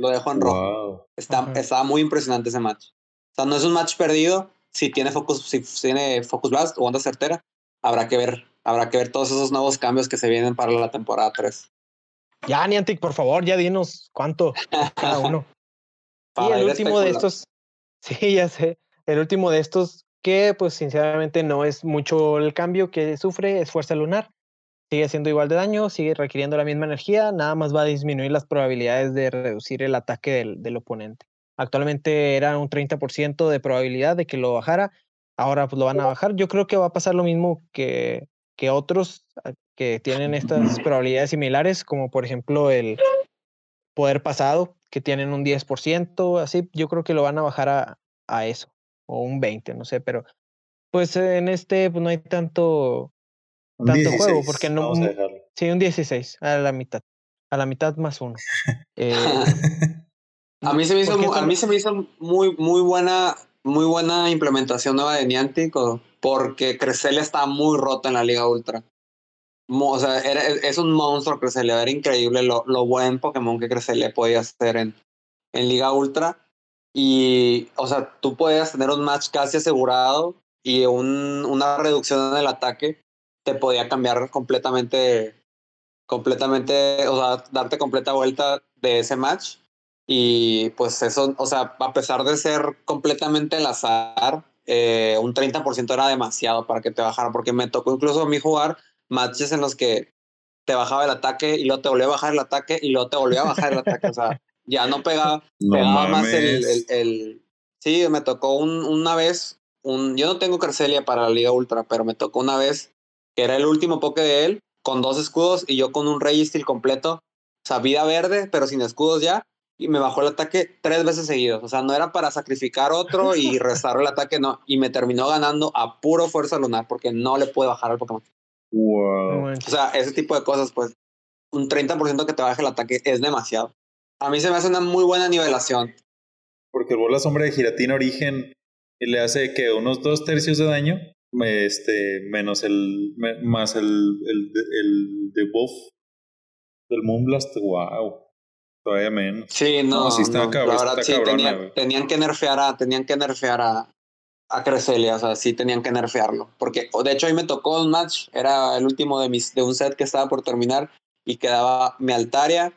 lo dejo en rojo. Está, Estaba muy impresionante ese match. O sea, no es un match perdido. Si tiene Focus, si tiene Focus Blast o onda certera, habrá que ver. Habrá que ver todos esos nuevos cambios que se vienen para la temporada 3. Ya, Niantic, por favor, ya dinos cuánto cada uno. [laughs] y el último de estos, [laughs] sí, ya sé, el último de estos que pues sinceramente no es mucho el cambio que sufre, es Fuerza Lunar sigue haciendo igual de daño, sigue requiriendo la misma energía, nada más va a disminuir las probabilidades de reducir el ataque del, del oponente. Actualmente era un 30% de probabilidad de que lo bajara, ahora pues lo van a bajar. Yo creo que va a pasar lo mismo que, que otros ah, que tienen estas probabilidades similares, como por ejemplo el poder pasado, que tienen un 10%, así, yo creo que lo van a bajar a, a eso, o un 20, no sé, pero pues en este pues no hay tanto tanto juego, porque no. Sí, un 16, a la mitad. A la mitad más uno. Eh, [laughs] a mí se me hizo, a mí se me hizo muy, muy buena, muy buena implementación nueva de Niantic, porque Cresselia está muy rota en la Liga Ultra. O sea, es un monstruo Cresselia, era increíble lo, lo buen Pokémon que Cresselia podía hacer en, en Liga Ultra. Y, o sea, tú podías tener un match casi asegurado y un, una reducción en el ataque te podía cambiar completamente, completamente, o sea, darte completa vuelta de ese match. Y pues eso, o sea, a pesar de ser completamente al azar, eh, un 30% era demasiado para que te bajara, porque me tocó incluso a mí jugar matches en los que te bajaba el ataque y luego te volvía a bajar el ataque y luego te volvía a bajar el ataque. O sea, ya no pegaba, [laughs] pegaba más el, el, el, Sí, me tocó un, una vez, un, yo no tengo Cresselia para la Liga Ultra, pero me tocó una vez que era el último poke de él, con dos escudos y yo con un Rey Steel completo. O sea, vida verde, pero sin escudos ya. Y me bajó el ataque tres veces seguidos. O sea, no era para sacrificar otro y [laughs] restar el ataque, no. Y me terminó ganando a puro fuerza lunar porque no le pude bajar al Pokémon. Wow. O sea, ese tipo de cosas, pues, un 30% que te baje el ataque es demasiado. A mí se me hace una muy buena nivelación. Porque el bola sombra de giratina origen le hace que unos dos tercios de daño, este, menos el, más el, el, el debuff del Moonblast, wow. Todavía menos. Sí, no, sí está cabrón, la verdad sí, tenían que nerfear a, tenían que nerfear a, a Creselia, o sea, sí tenían que nerfearlo. Porque, de hecho, hoy me tocó un match, era el último de, mis, de un set que estaba por terminar y quedaba mi Altaria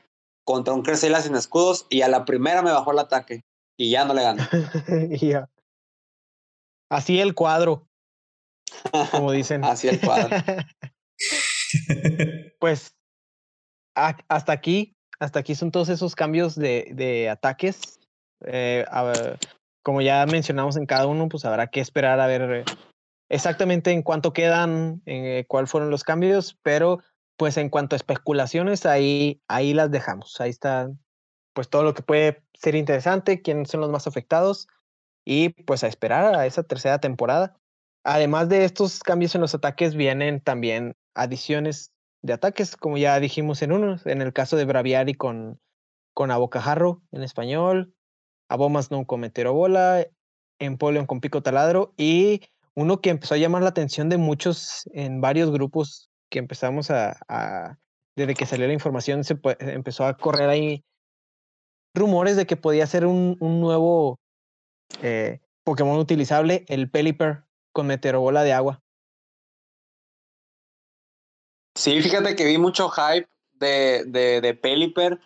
contra un Creselia sin escudos y a la primera me bajó el ataque y ya no le gané. [laughs] ya. Así el cuadro, como dicen. [laughs] Así el cuadro. [laughs] pues hasta aquí, hasta aquí son todos esos cambios de, de ataques. Eh, como ya mencionamos en cada uno, pues habrá que esperar a ver exactamente en cuánto quedan, en eh, cuáles fueron los cambios, pero pues en cuanto a especulaciones, ahí, ahí las dejamos. Ahí está pues todo lo que puede ser interesante, quiénes son los más afectados y pues a esperar a esa tercera temporada. Además de estos cambios en los ataques, vienen también adiciones de ataques, como ya dijimos en uno, en el caso de Braviari con, con Abocajarro en español, Abomas no con Meteorobola, Empoleon con Pico Taladro y uno que empezó a llamar la atención de muchos en varios grupos que empezamos a, desde que salió la información, se empezó a correr ahí rumores de que podía ser un, un nuevo eh, Pokémon utilizable, el Pelipper con Meteorobola de agua. Sí, fíjate que vi mucho hype de, de, de Pelipper,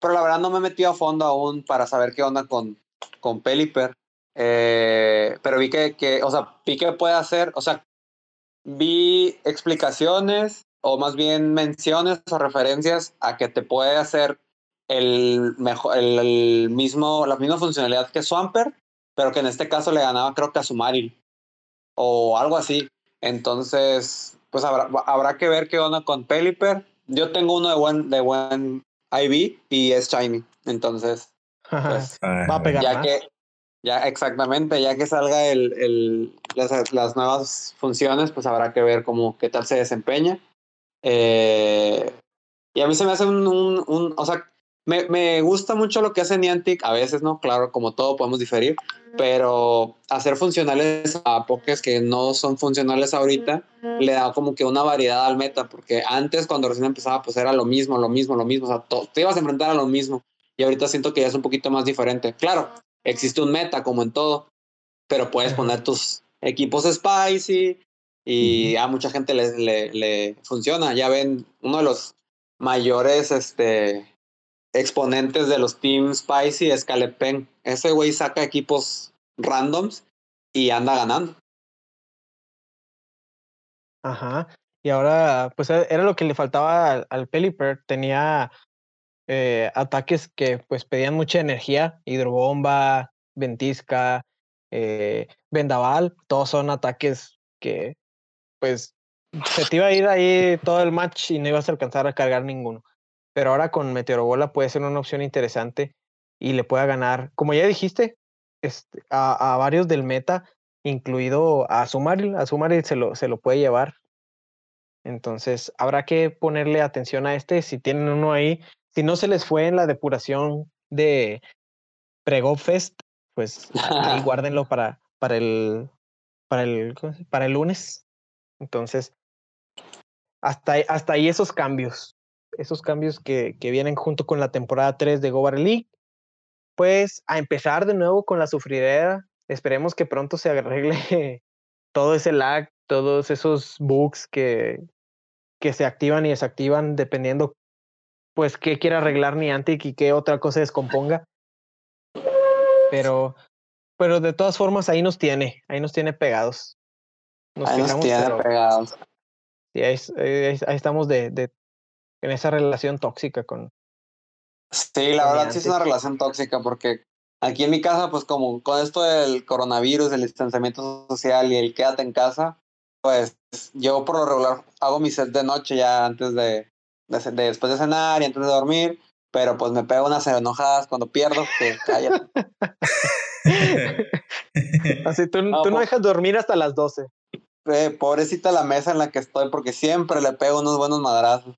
pero la verdad no me he metido a fondo aún para saber qué onda con, con Pelipper. Eh, pero vi que, que, o sea, vi que puede hacer, o sea, vi explicaciones o más bien menciones o referencias a que te puede hacer el, mejor, el, mismo, la misma funcionalidad que Swamper, pero que en este caso le ganaba creo que a Sumaril o algo así. Entonces, pues habrá, habrá que ver qué onda con Pelipper. Yo tengo uno de buen, de buen IV y es Shiny. Entonces, pues, va a pegar ya que ya exactamente, ya que salga el, el las, las, nuevas funciones, pues habrá que ver cómo qué tal se desempeña. Eh, y a mí se me hace un, un, un o sea, me, me, gusta mucho lo que hace Niantic, a veces no, claro, como todo podemos diferir, pero hacer funcionales a pokés que no son funcionales ahorita le da como que una variedad al meta, porque antes cuando recién empezaba pues era lo mismo, lo mismo, lo mismo, o sea, te ibas a enfrentar a lo mismo y ahorita siento que ya es un poquito más diferente. Claro, existe un meta como en todo, pero puedes poner tus equipos spicy y a mucha gente le, le, le funciona. Ya ven, uno de los mayores este, exponentes de los Team Spicy es Caleb Pen. Ese güey saca equipos randoms y anda ganando. Ajá. Y ahora, pues e, era lo que le faltaba al, al Pelipper. Tenía eh, ataques que pues pedían mucha energía. Hidrobomba, ventisca, eh, vendaval. Todos son ataques que pues se te iba a ir ahí todo el match y no ibas a alcanzar a cargar ninguno pero ahora con Meteorobola puede ser una opción interesante y le pueda ganar, como ya dijiste, este, a, a, varios del meta, incluido a Sumaril. A Sumaril se lo, se lo puede llevar. Entonces, habrá que ponerle atención a este. Si tienen uno ahí, si no se les fue en la depuración de Pregofest, pues ahí [laughs] guárdenlo para, para el para el para el lunes. Entonces, hasta, hasta ahí esos cambios esos cambios que, que vienen junto con la temporada 3 de Gobar League. Pues a empezar de nuevo con la sufridera. Esperemos que pronto se arregle [laughs] todo ese lag, todos esos bugs que, que se activan y desactivan dependiendo pues qué quiere arreglar Niantic y qué otra cosa descomponga. Pero, pero de todas formas ahí nos tiene, ahí nos tiene pegados. Nos ahí nos tiene pegados. Sí, ahí, ahí, ahí, estamos de, de, en esa relación tóxica con... Sí, la verdad sí es una relación tóxica porque aquí en mi casa, pues como con esto del coronavirus, el distanciamiento social y el quédate en casa, pues yo por lo regular hago mi set de noche ya antes de, de, después de cenar y antes de dormir, pero pues me pego unas enojadas cuando pierdo, que cállate. [laughs] Así, tú no, tú no dejas dormir hasta las 12. eh, pobrecita la mesa en la que estoy porque siempre le pego unos buenos madrazos.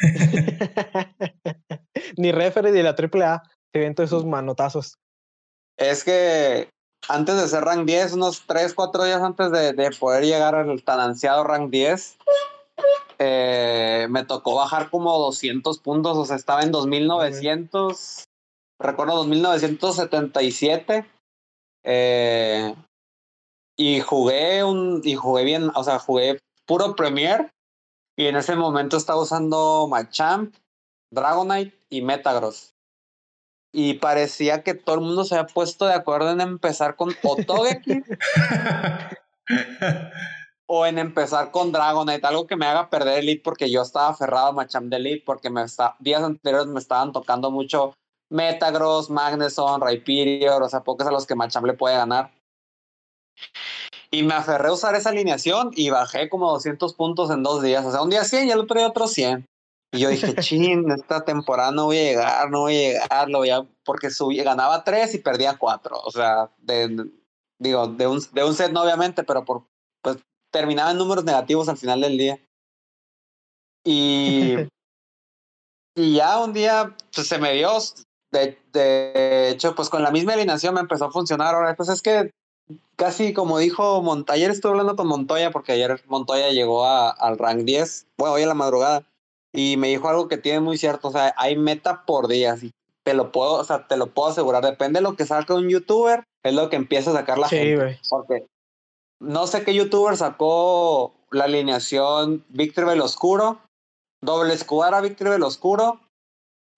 [laughs] ni referee ni la AAA se ven todos esos manotazos. Es que antes de ser rank 10, unos 3, 4 días antes de, de poder llegar al tan ansiado rank 10, eh, me tocó bajar como 200 puntos, o sea, estaba en 2900, recuerdo 2977, eh, y jugué un, y jugué bien, o sea, jugué puro Premier, y en ese momento estaba usando Machamp, Dragonite y Metagross y parecía que todo el mundo se había puesto de acuerdo en empezar con Otogeki [laughs] o en empezar con Dragonite, algo que me haga perder el lead porque yo estaba aferrado a Machamp de lead porque me está, días anteriores me estaban tocando mucho Metagross, Magneson, Rhyperior, o sea, pocos a los que Machamp le puede ganar. Y me aferré a usar esa alineación y bajé como 200 puntos en dos días. O sea, un día 100 y el otro día otro 100. Y yo dije, [laughs] chin, esta temporada no voy a llegar, no voy a llegar, lo voy a... porque subí, ganaba tres y perdía cuatro. O sea, de, digo, de un, de un set no obviamente, pero por, pues terminaba en números negativos al final del día. Y, [laughs] y ya un día pues, se me dio, de, de hecho, pues con la misma alineación me empezó a funcionar. Ahora, pues es que casi como dijo Montoya, ayer estuve hablando con Montoya porque ayer Montoya llegó a, al rank 10, bueno, hoy en la madrugada y me dijo algo que tiene muy cierto, o sea, hay meta por día, te lo puedo, o sea, te lo puedo asegurar, depende de lo que saque un youtuber, es lo que empieza a sacar la gente. Porque no sé qué youtuber sacó la alineación Victor del Oscuro, Doble Escudara Victor del Oscuro,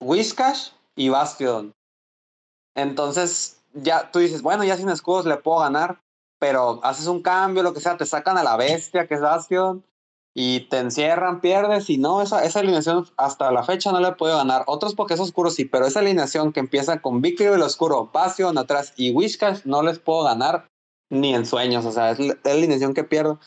Whiscash y Bastion. Entonces, ya tú dices, bueno, ya sin escudos le puedo ganar, pero haces un cambio, lo que sea, te sacan a la bestia que es Bastion, y te encierran, pierdes y no, esa, esa alineación hasta la fecha no le puede ganar. Otros porque es oscuro sí, pero esa alineación que empieza con Victory del Oscuro, Passion atrás y Wishcash no les puedo ganar ni en sueños, o sea, es la, alineación que pierdo.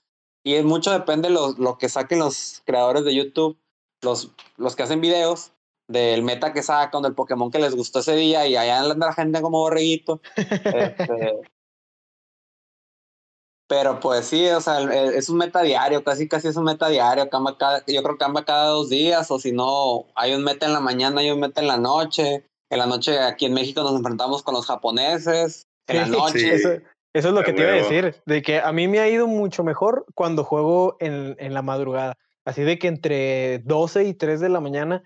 Y mucho depende lo, lo que saquen los creadores de YouTube, los, los que hacen videos, del meta que sacan, del Pokémon que les gustó ese día y allá anda la gente como borreguito. este, [laughs] pero pues sí, o sea, es un meta diario, casi casi es un meta diario, cambia cada, yo creo que cambia cada dos días, o si no, hay un meta en la mañana, hay un meta en la noche. En la noche aquí en México nos enfrentamos con los japoneses, en la noche. Eso, es lo que te iba a decir, de que a mí me ha ido mucho mejor cuando juego en, en la madrugada. Así de que entre 12 y 3 de la mañana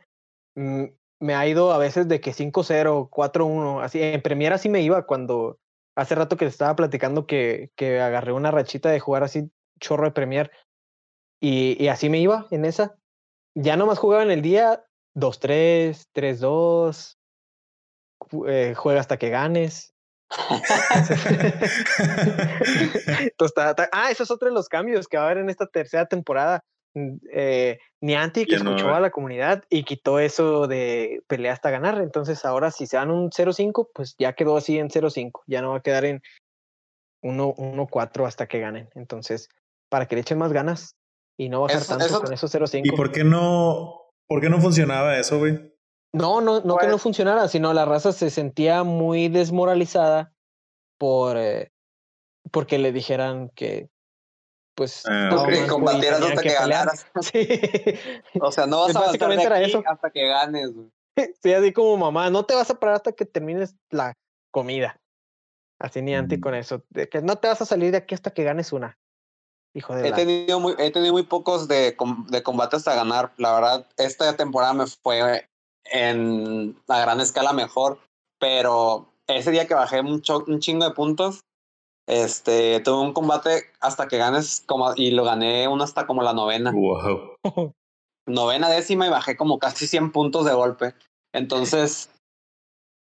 me ha ido a veces de que 5-0, 4-1, así en Premiere así me iba cuando hace rato que estaba platicando que, que agarré una rachita de jugar así chorro de Premier y, y así me iba en esa. Ya nomás jugaba en el día 2-3, 3-2, eh, juega hasta que ganes. [laughs] [laughs] ah, eso es otro de los cambios que va a haber en esta tercera temporada. Mm, eh, Niantic que escuchó a la comunidad y quitó eso de pelea hasta ganar. Entonces ahora si se dan un 0-5, pues ya quedó así en 0-5. Ya no va a quedar en 1-4 hasta que ganen. Entonces, para que le echen más ganas y no bajar tanto con esos 0-5. ¿Y por qué no, por qué no funcionaba eso, güey? No, no, no que no pues funcionara, sino la raza se sentía muy desmoralizada por eh, porque le dijeran que pues ah, no, que combatieras hasta que, ganaras. [laughs] Sí. O sea, no vas a avanzar de aquí eso. hasta que ganes. [laughs] Sí, así como mamá, no te vas a parar hasta que termines la comida. Así ni antes mm. con eso, de que no te vas a salir de aquí hasta que ganes una. Hijo de he, tenido muy, he tenido muy pocos de, de combate hasta ganar. La verdad, esta temporada me fue en a gran escala mejor, pero ese día que bajé un, un chingo de puntos, este, tuve un combate hasta que ganes como, y lo gané uno hasta como la novena. Wow. Novena décima y bajé como casi 100 puntos de golpe. Entonces,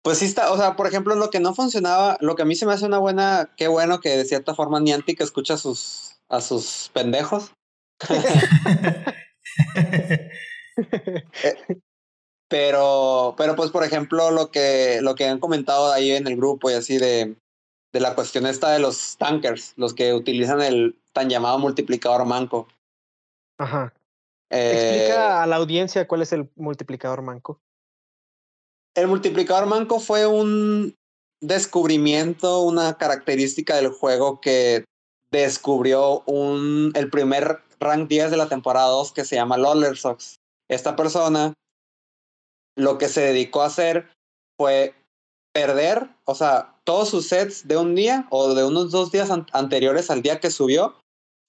pues sí está, o sea, por ejemplo, lo que no funcionaba, lo que a mí se me hace una buena, qué bueno que de cierta forma Niantic escucha a sus, a sus pendejos. [laughs] Eh, pero, pero pues por ejemplo, lo que, lo que han comentado ahí en el grupo y así de, de la cuestión esta de los tankers, los que utilizan el tan llamado multiplicador manco. Ajá. Explica eh, a la audiencia cuál es el multiplicador manco. El multiplicador manco fue un descubrimiento, una característica del juego que descubrió un, el primer rank 10 de la temporada 2 que se llama Loller Sox. Esta persona lo que se dedicó a hacer fue perder, o sea, todos sus sets de un día o de unos dos días anteriores al día que subió,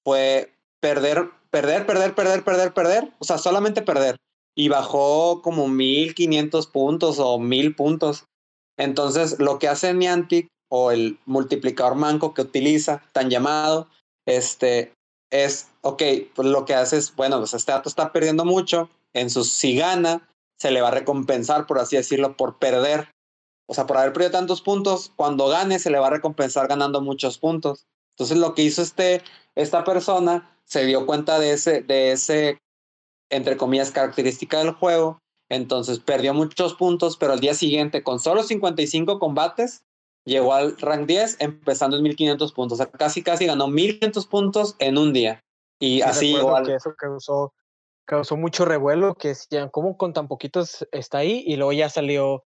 fue perder, perder, perder, perder, perder, perder, o sea, solamente perder. Y bajó como 1500 puntos o 1000 puntos. Entonces, lo que hace Niantic o el multiplicador manco que utiliza, tan llamado, este, es, ok, pues lo que hace es, bueno, pues este dato está perdiendo mucho, en su, si gana, se le va a recompensar, por así decirlo, por perder. O sea, por haber perdido tantos puntos, cuando gane se le va a recompensar ganando muchos puntos. Entonces lo que hizo este, esta persona se dio cuenta de ese, de ese, entre comillas, característica del juego. Entonces perdió muchos puntos, pero al día siguiente, con solo 55 combates, llegó al rank 10 empezando en 1500 puntos. O sea, casi, casi ganó 1500 puntos en un día. Y así igual. Que eso causó, causó mucho revuelo, que decían, ¿cómo con tan poquitos está ahí? Y luego ya salió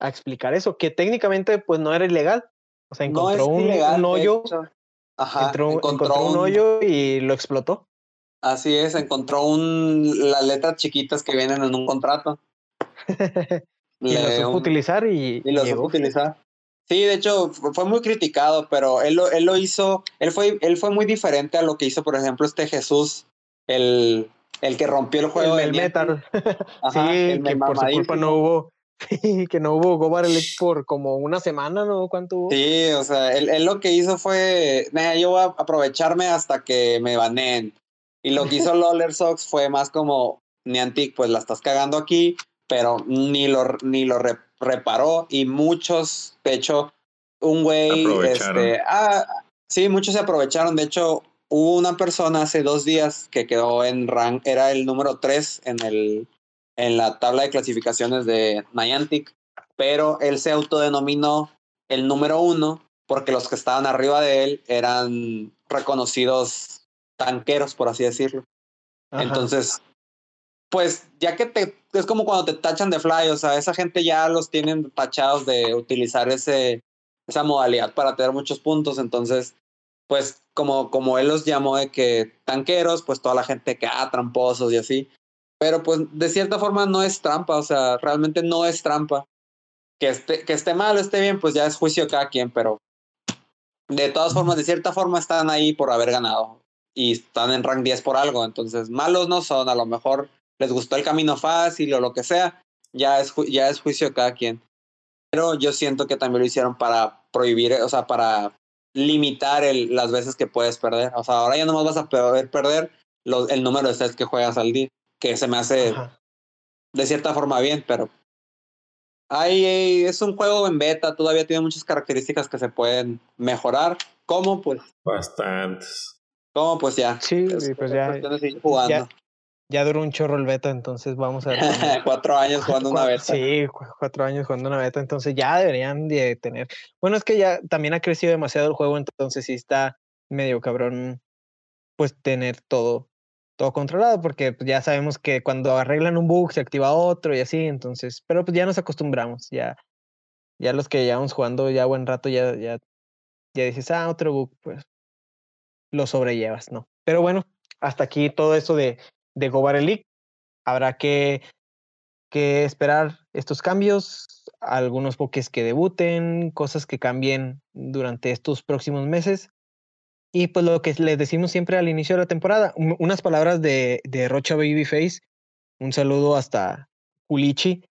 a explicar eso, que técnicamente pues no era ilegal. O sea, encontró un, hoyo, encontró, un, hoyo y lo explotó. Así es, encontró un, las letras chiquitas que vienen en un contrato. [laughs] y lo supo utilizar y, y lo supo utilizar. Sí, de hecho, fue muy criticado, pero él lo, él lo hizo, él fue, él fue muy diferente a lo que hizo, por ejemplo, este Jesús, el, el que rompió el juego. [laughs] El, metal. sí, que por su culpa no hubo, [laughs] que no hubo Go por como una semana, ¿no? ¿Cuánto hubo? Sí, o sea, él, lo que hizo fue, yo voy a aprovecharme hasta que me baneen. Y lo que hizo [laughs] Loller Sox fue más como, Niantic, pues la estás cagando aquí, pero ni lo, ni lo reparó y muchos, de hecho, un güey, este, ah, sí, muchos se aprovecharon, de hecho, hubo una persona hace dos días que quedó en rank, era el número 3 en el en la tabla de clasificaciones de Niantic, pero él se autodenominó el número uno porque los que estaban arriba de él eran reconocidos tanqueros, por así decirlo. Entonces, pues ya que te, es como cuando te tachan de fly, o sea, esa gente ya los tienen tachados de utilizar ese, esa modalidad para tener muchos puntos, entonces, pues como, como él los llamó de que tanqueros, pues toda la gente que, ah, tramposos y así, pero pues de cierta forma no es trampa, o sea, realmente no es trampa. Que esté, que esté mal o esté bien, pues ya es juicio cada quien, pero de todas formas, de cierta forma están ahí por haber ganado y están en rank 10 por algo, entonces malos no son, a lo mejor les gustó el camino fácil o lo que sea, ya es, ya es juicio cada quien. Pero yo siento que también lo hicieron para prohibir, o sea, para limitar el, las veces que puedes perder. O sea, ahora ya no más vas a poder perder los, el número de sets que juegas al día que se me hace de cierta forma bien, pero ahí es un juego en beta, todavía tiene muchas características que se pueden mejorar. ¿Cómo? Pues. Bastantes. ¿Cómo? Pues ya. Sí, pues ya, ya, ya. duró un chorro el beta, entonces vamos a ver. [laughs] cuatro años [laughs] jugando una beta. Sí, cuatro años jugando una beta, entonces ya deberían de tener. Bueno, es que ya también ha crecido demasiado el juego, entonces sí está medio cabrón, pues tener todo todo controlado, porque pues, ya sabemos que cuando arreglan un bug se activa otro y así, entonces, pero pues ya nos acostumbramos, ya, ya los que llevamos jugando ya buen rato, ya, ya, ya dices, ah, otro bug, pues lo sobrellevas, ¿no? Pero bueno, hasta aquí todo eso de, de League. Habrá que, que esperar estos cambios, algunos buques que debuten, cosas que cambien durante estos próximos meses. Y pues lo que les decimos siempre al inicio de la temporada, unas palabras de, de Rocha Babyface, un saludo hasta Culichi,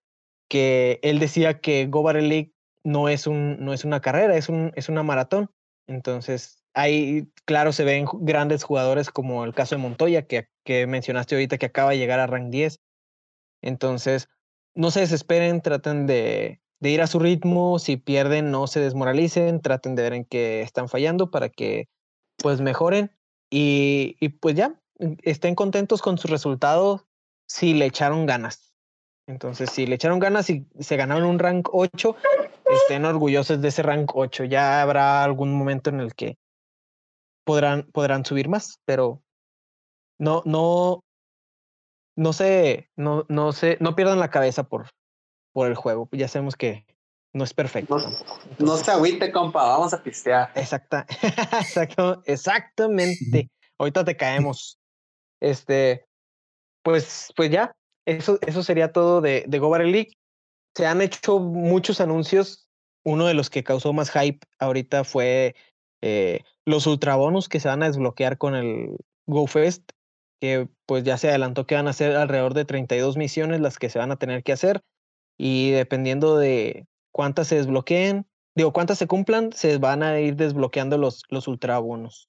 que él decía que Go League no es, un, no es una carrera, es, un, es una maratón. Entonces, ahí, claro, se ven grandes jugadores como el caso de Montoya, que, que mencionaste ahorita, que acaba de llegar a rank 10. Entonces, no se desesperen, traten de, de ir a su ritmo, si pierden, no se desmoralicen, traten de ver en qué están fallando para que pues mejoren y, y pues ya mm, estén contentos con su resultado si le echaron ganas. Entonces, si le echaron ganas y se ganaron un rank 8, estén orgullosos de ese rank 8. Ya habrá algún momento en el que podrán, podrán subir más, pero no, no, no se, no, no se, no pierdan la cabeza por, por el juego. Ya sabemos que, no es perfecto. No, se agüite, compa, vamos a pistear. Exacta, [laughs] exacto, exactamente. Ahorita te caemos. Este, pues, pues ya, eso, eso sería todo de, de Go League. Se han hecho muchos anuncios. Uno de los que causó más hype ahorita fue eh, los ultrabonus que se van a desbloquear con el GoFest, que pues ya se adelantó que van a ser alrededor de 32 misiones las que se van a tener que hacer. Y dependiendo de cuántas se desbloqueen, digo, cuántas se cumplan, se van a ir desbloqueando los, los ultrabonos.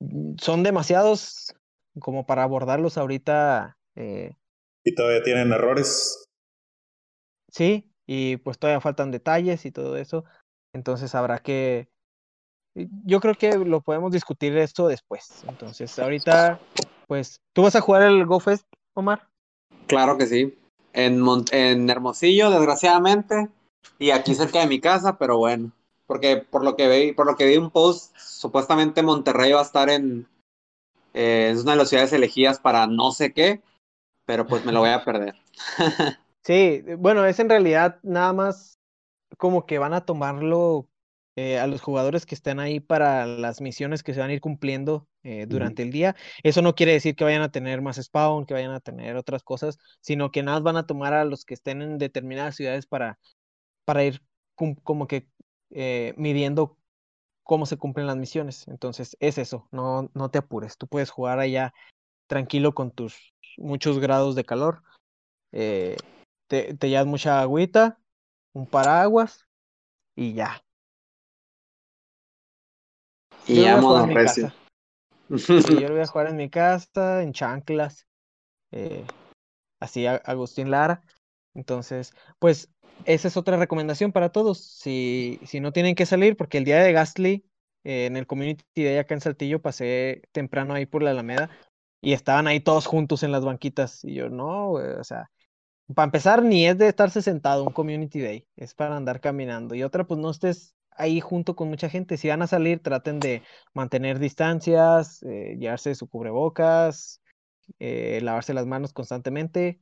Mm, son demasiados como para abordarlos ahorita eh, y todavía tienen errores. Sí, y pues todavía faltan detalles y todo eso. Entonces habrá que... Yo creo que lo podemos discutir esto después. Entonces, ahorita, pues, ¿tú vas a jugar el GoFest, Omar? Claro que sí. En, en Hermosillo, desgraciadamente, y aquí cerca de mi casa, pero bueno. Porque por lo que vi, por lo que vi un post, supuestamente Monterrey va a estar en, eh, es una de las ciudades elegidas para no sé qué, pero pues me lo voy a perder. [laughs] sí, bueno, es en realidad nada más como que van a tomarlo eh, a los jugadores que estén ahí para las misiones que se van a ir cumpliendo eh, durante el día. Eso no quiere decir que vayan a tener más spawn, que vayan a tener otras cosas, sino que nada más van a tomar a los que estén en determinadas ciudades para, para ir como que eh, midiendo cómo se cumplen las misiones. Entonces es eso, no, no te apures, tú puedes jugar allá tranquilo con tus muchos grados de calor. Eh, te, te llevas mucha agüita, un paraguas y ya. Y ya modo yo lo voy a [laughs] jugar en mi casa, en chanclas. Eh, así Agustín Lara. Entonces, pues esa es otra recomendación para todos. Si, si no tienen que salir, porque el día de Gastly, eh, en el Community Day acá en Saltillo, pasé temprano ahí por la Alameda y estaban ahí todos juntos en las banquitas. Y yo, no, o sea, para empezar, ni es de estarse sentado un community day, es para andar caminando. Y otra, pues no estés ahí junto con mucha gente. Si van a salir, traten de mantener distancias, eh, llevarse su cubrebocas, eh, lavarse las manos constantemente.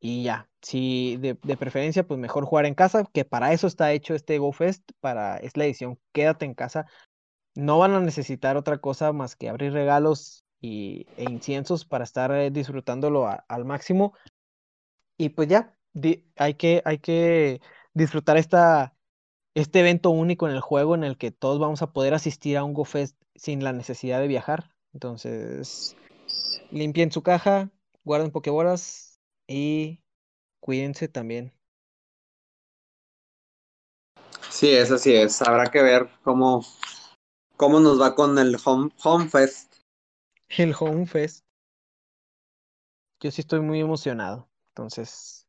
Y ya, si de, de, preferencia, pues mejor jugar en casa, que para eso está hecho este GoFest, para, es la edición Quédate en casa. No van a necesitar otra cosa más que abrir regalos y, e inciensos para estar eh, disfrutándolo al máximo. Y pues ya, hay, que, hay que disfrutar esta, este evento único en el juego en el que todos vamos a poder asistir a un GoFest sin la necesidad de viajar. Entonces, limpien su caja, guarden pokebolas y cuídense también. Sí, eso sí es. Habrá que ver cómo, cómo nos va con el Home, home Fest el Home Fest. Yo sí estoy muy emocionado. Entonces,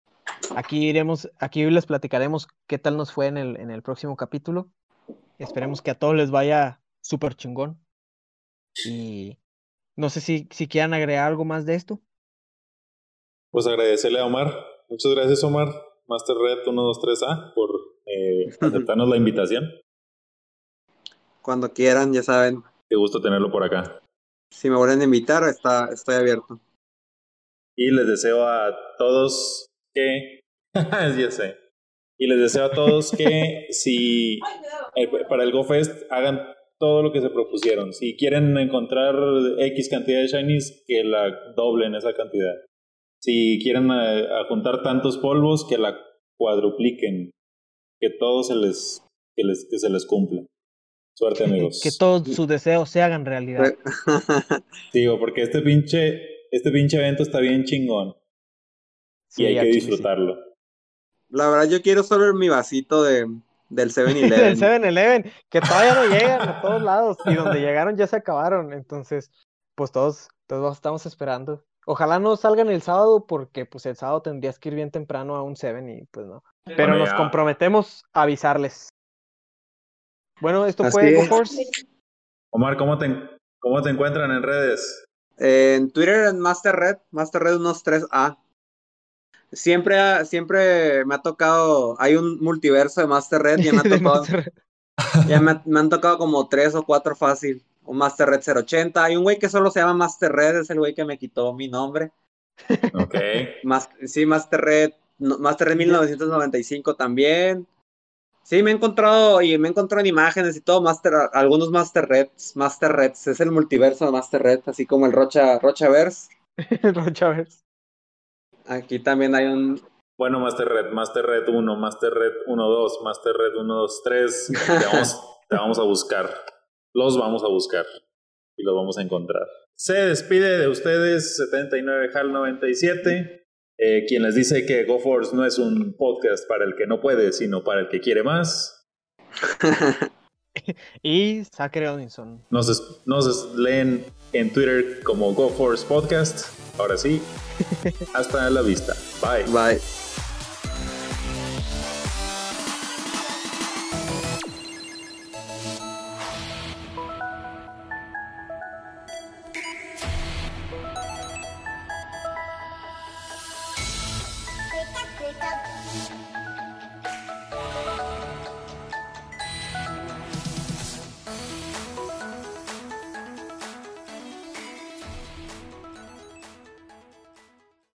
aquí iremos, aquí les platicaremos qué tal nos fue en el, en el próximo capítulo. Esperemos que a todos les vaya súper chingón. Y no sé si, si quieran agregar algo más de esto. Pues agradecerle a Omar. Muchas gracias, Omar. Master Red 123A por eh, [laughs] aceptarnos la invitación. Cuando quieran, ya saben. Qué gusto tenerlo por acá si me vuelven a invitar, está, estoy abierto. Y les deseo a todos que, [laughs] ya sé, y les deseo a todos que [laughs] si eh, para el GoFest hagan todo lo que se propusieron. Si quieren encontrar X cantidad de shinies, que la doblen esa cantidad. Si quieren eh, juntar tantos polvos, que la cuadrupliquen. Que todo se les, que les, que se les cumpla. Suerte, amigos. Que todos sus deseos se hagan realidad. [laughs] Digo, porque este pinche, este pinche evento está bien chingón. y hay que disfrutarlo. La verdad, yo quiero solo mi vasito de, del [laughs] 7-Eleven. del 7-Eleven, que todavía no llegan a todos lados. Y donde llegaron ya se acabaron. Entonces, pues todos, todos estamos esperando. Ojalá no salgan el sábado, porque pues el sábado tendrías que ir bien temprano a un 7 y pues no. Pero nos comprometemos a avisarles. Bueno, esto fue GoForce. Omar, ¿cómo te, ¿cómo te encuentran en redes? en Twitter en Master Red, Master Red 13A. Siempre, siempre me ha tocado, hay un multiverso de Master Red, ya me ha [laughs] tocado, ya me, han tocado como tres o cuatro fácil. Un Master Red 080, hay un güey que solo se llama Master Red, es el güey que me quitó mi nombre. Ok. [laughs] sí, Master Red, Master Red 1995 también. Sí, me he encontrado y me he encontrado en imágenes y todo, master, algunos Master Reds, Master Reds, es el multiverso de Master Red, así como el Rocha, Rochaverse. [laughs] Rochaverse. Aquí también hay un... Bueno, Master Red, Master Red 1, Master Red 1, 2, Master Red 1, 2, 3. Te vamos, [laughs] te vamos a buscar. Los vamos a buscar. Y los vamos a encontrar. Se despide de ustedes 79 HAL 97. Eh, quien les dice que GoForce no es un podcast para el que no puede, sino para el que quiere más. [laughs] y Zachary Robinson. Nos, nos leen en Twitter como GoForce Podcast. Ahora sí, [laughs] hasta la vista. Bye. Bye.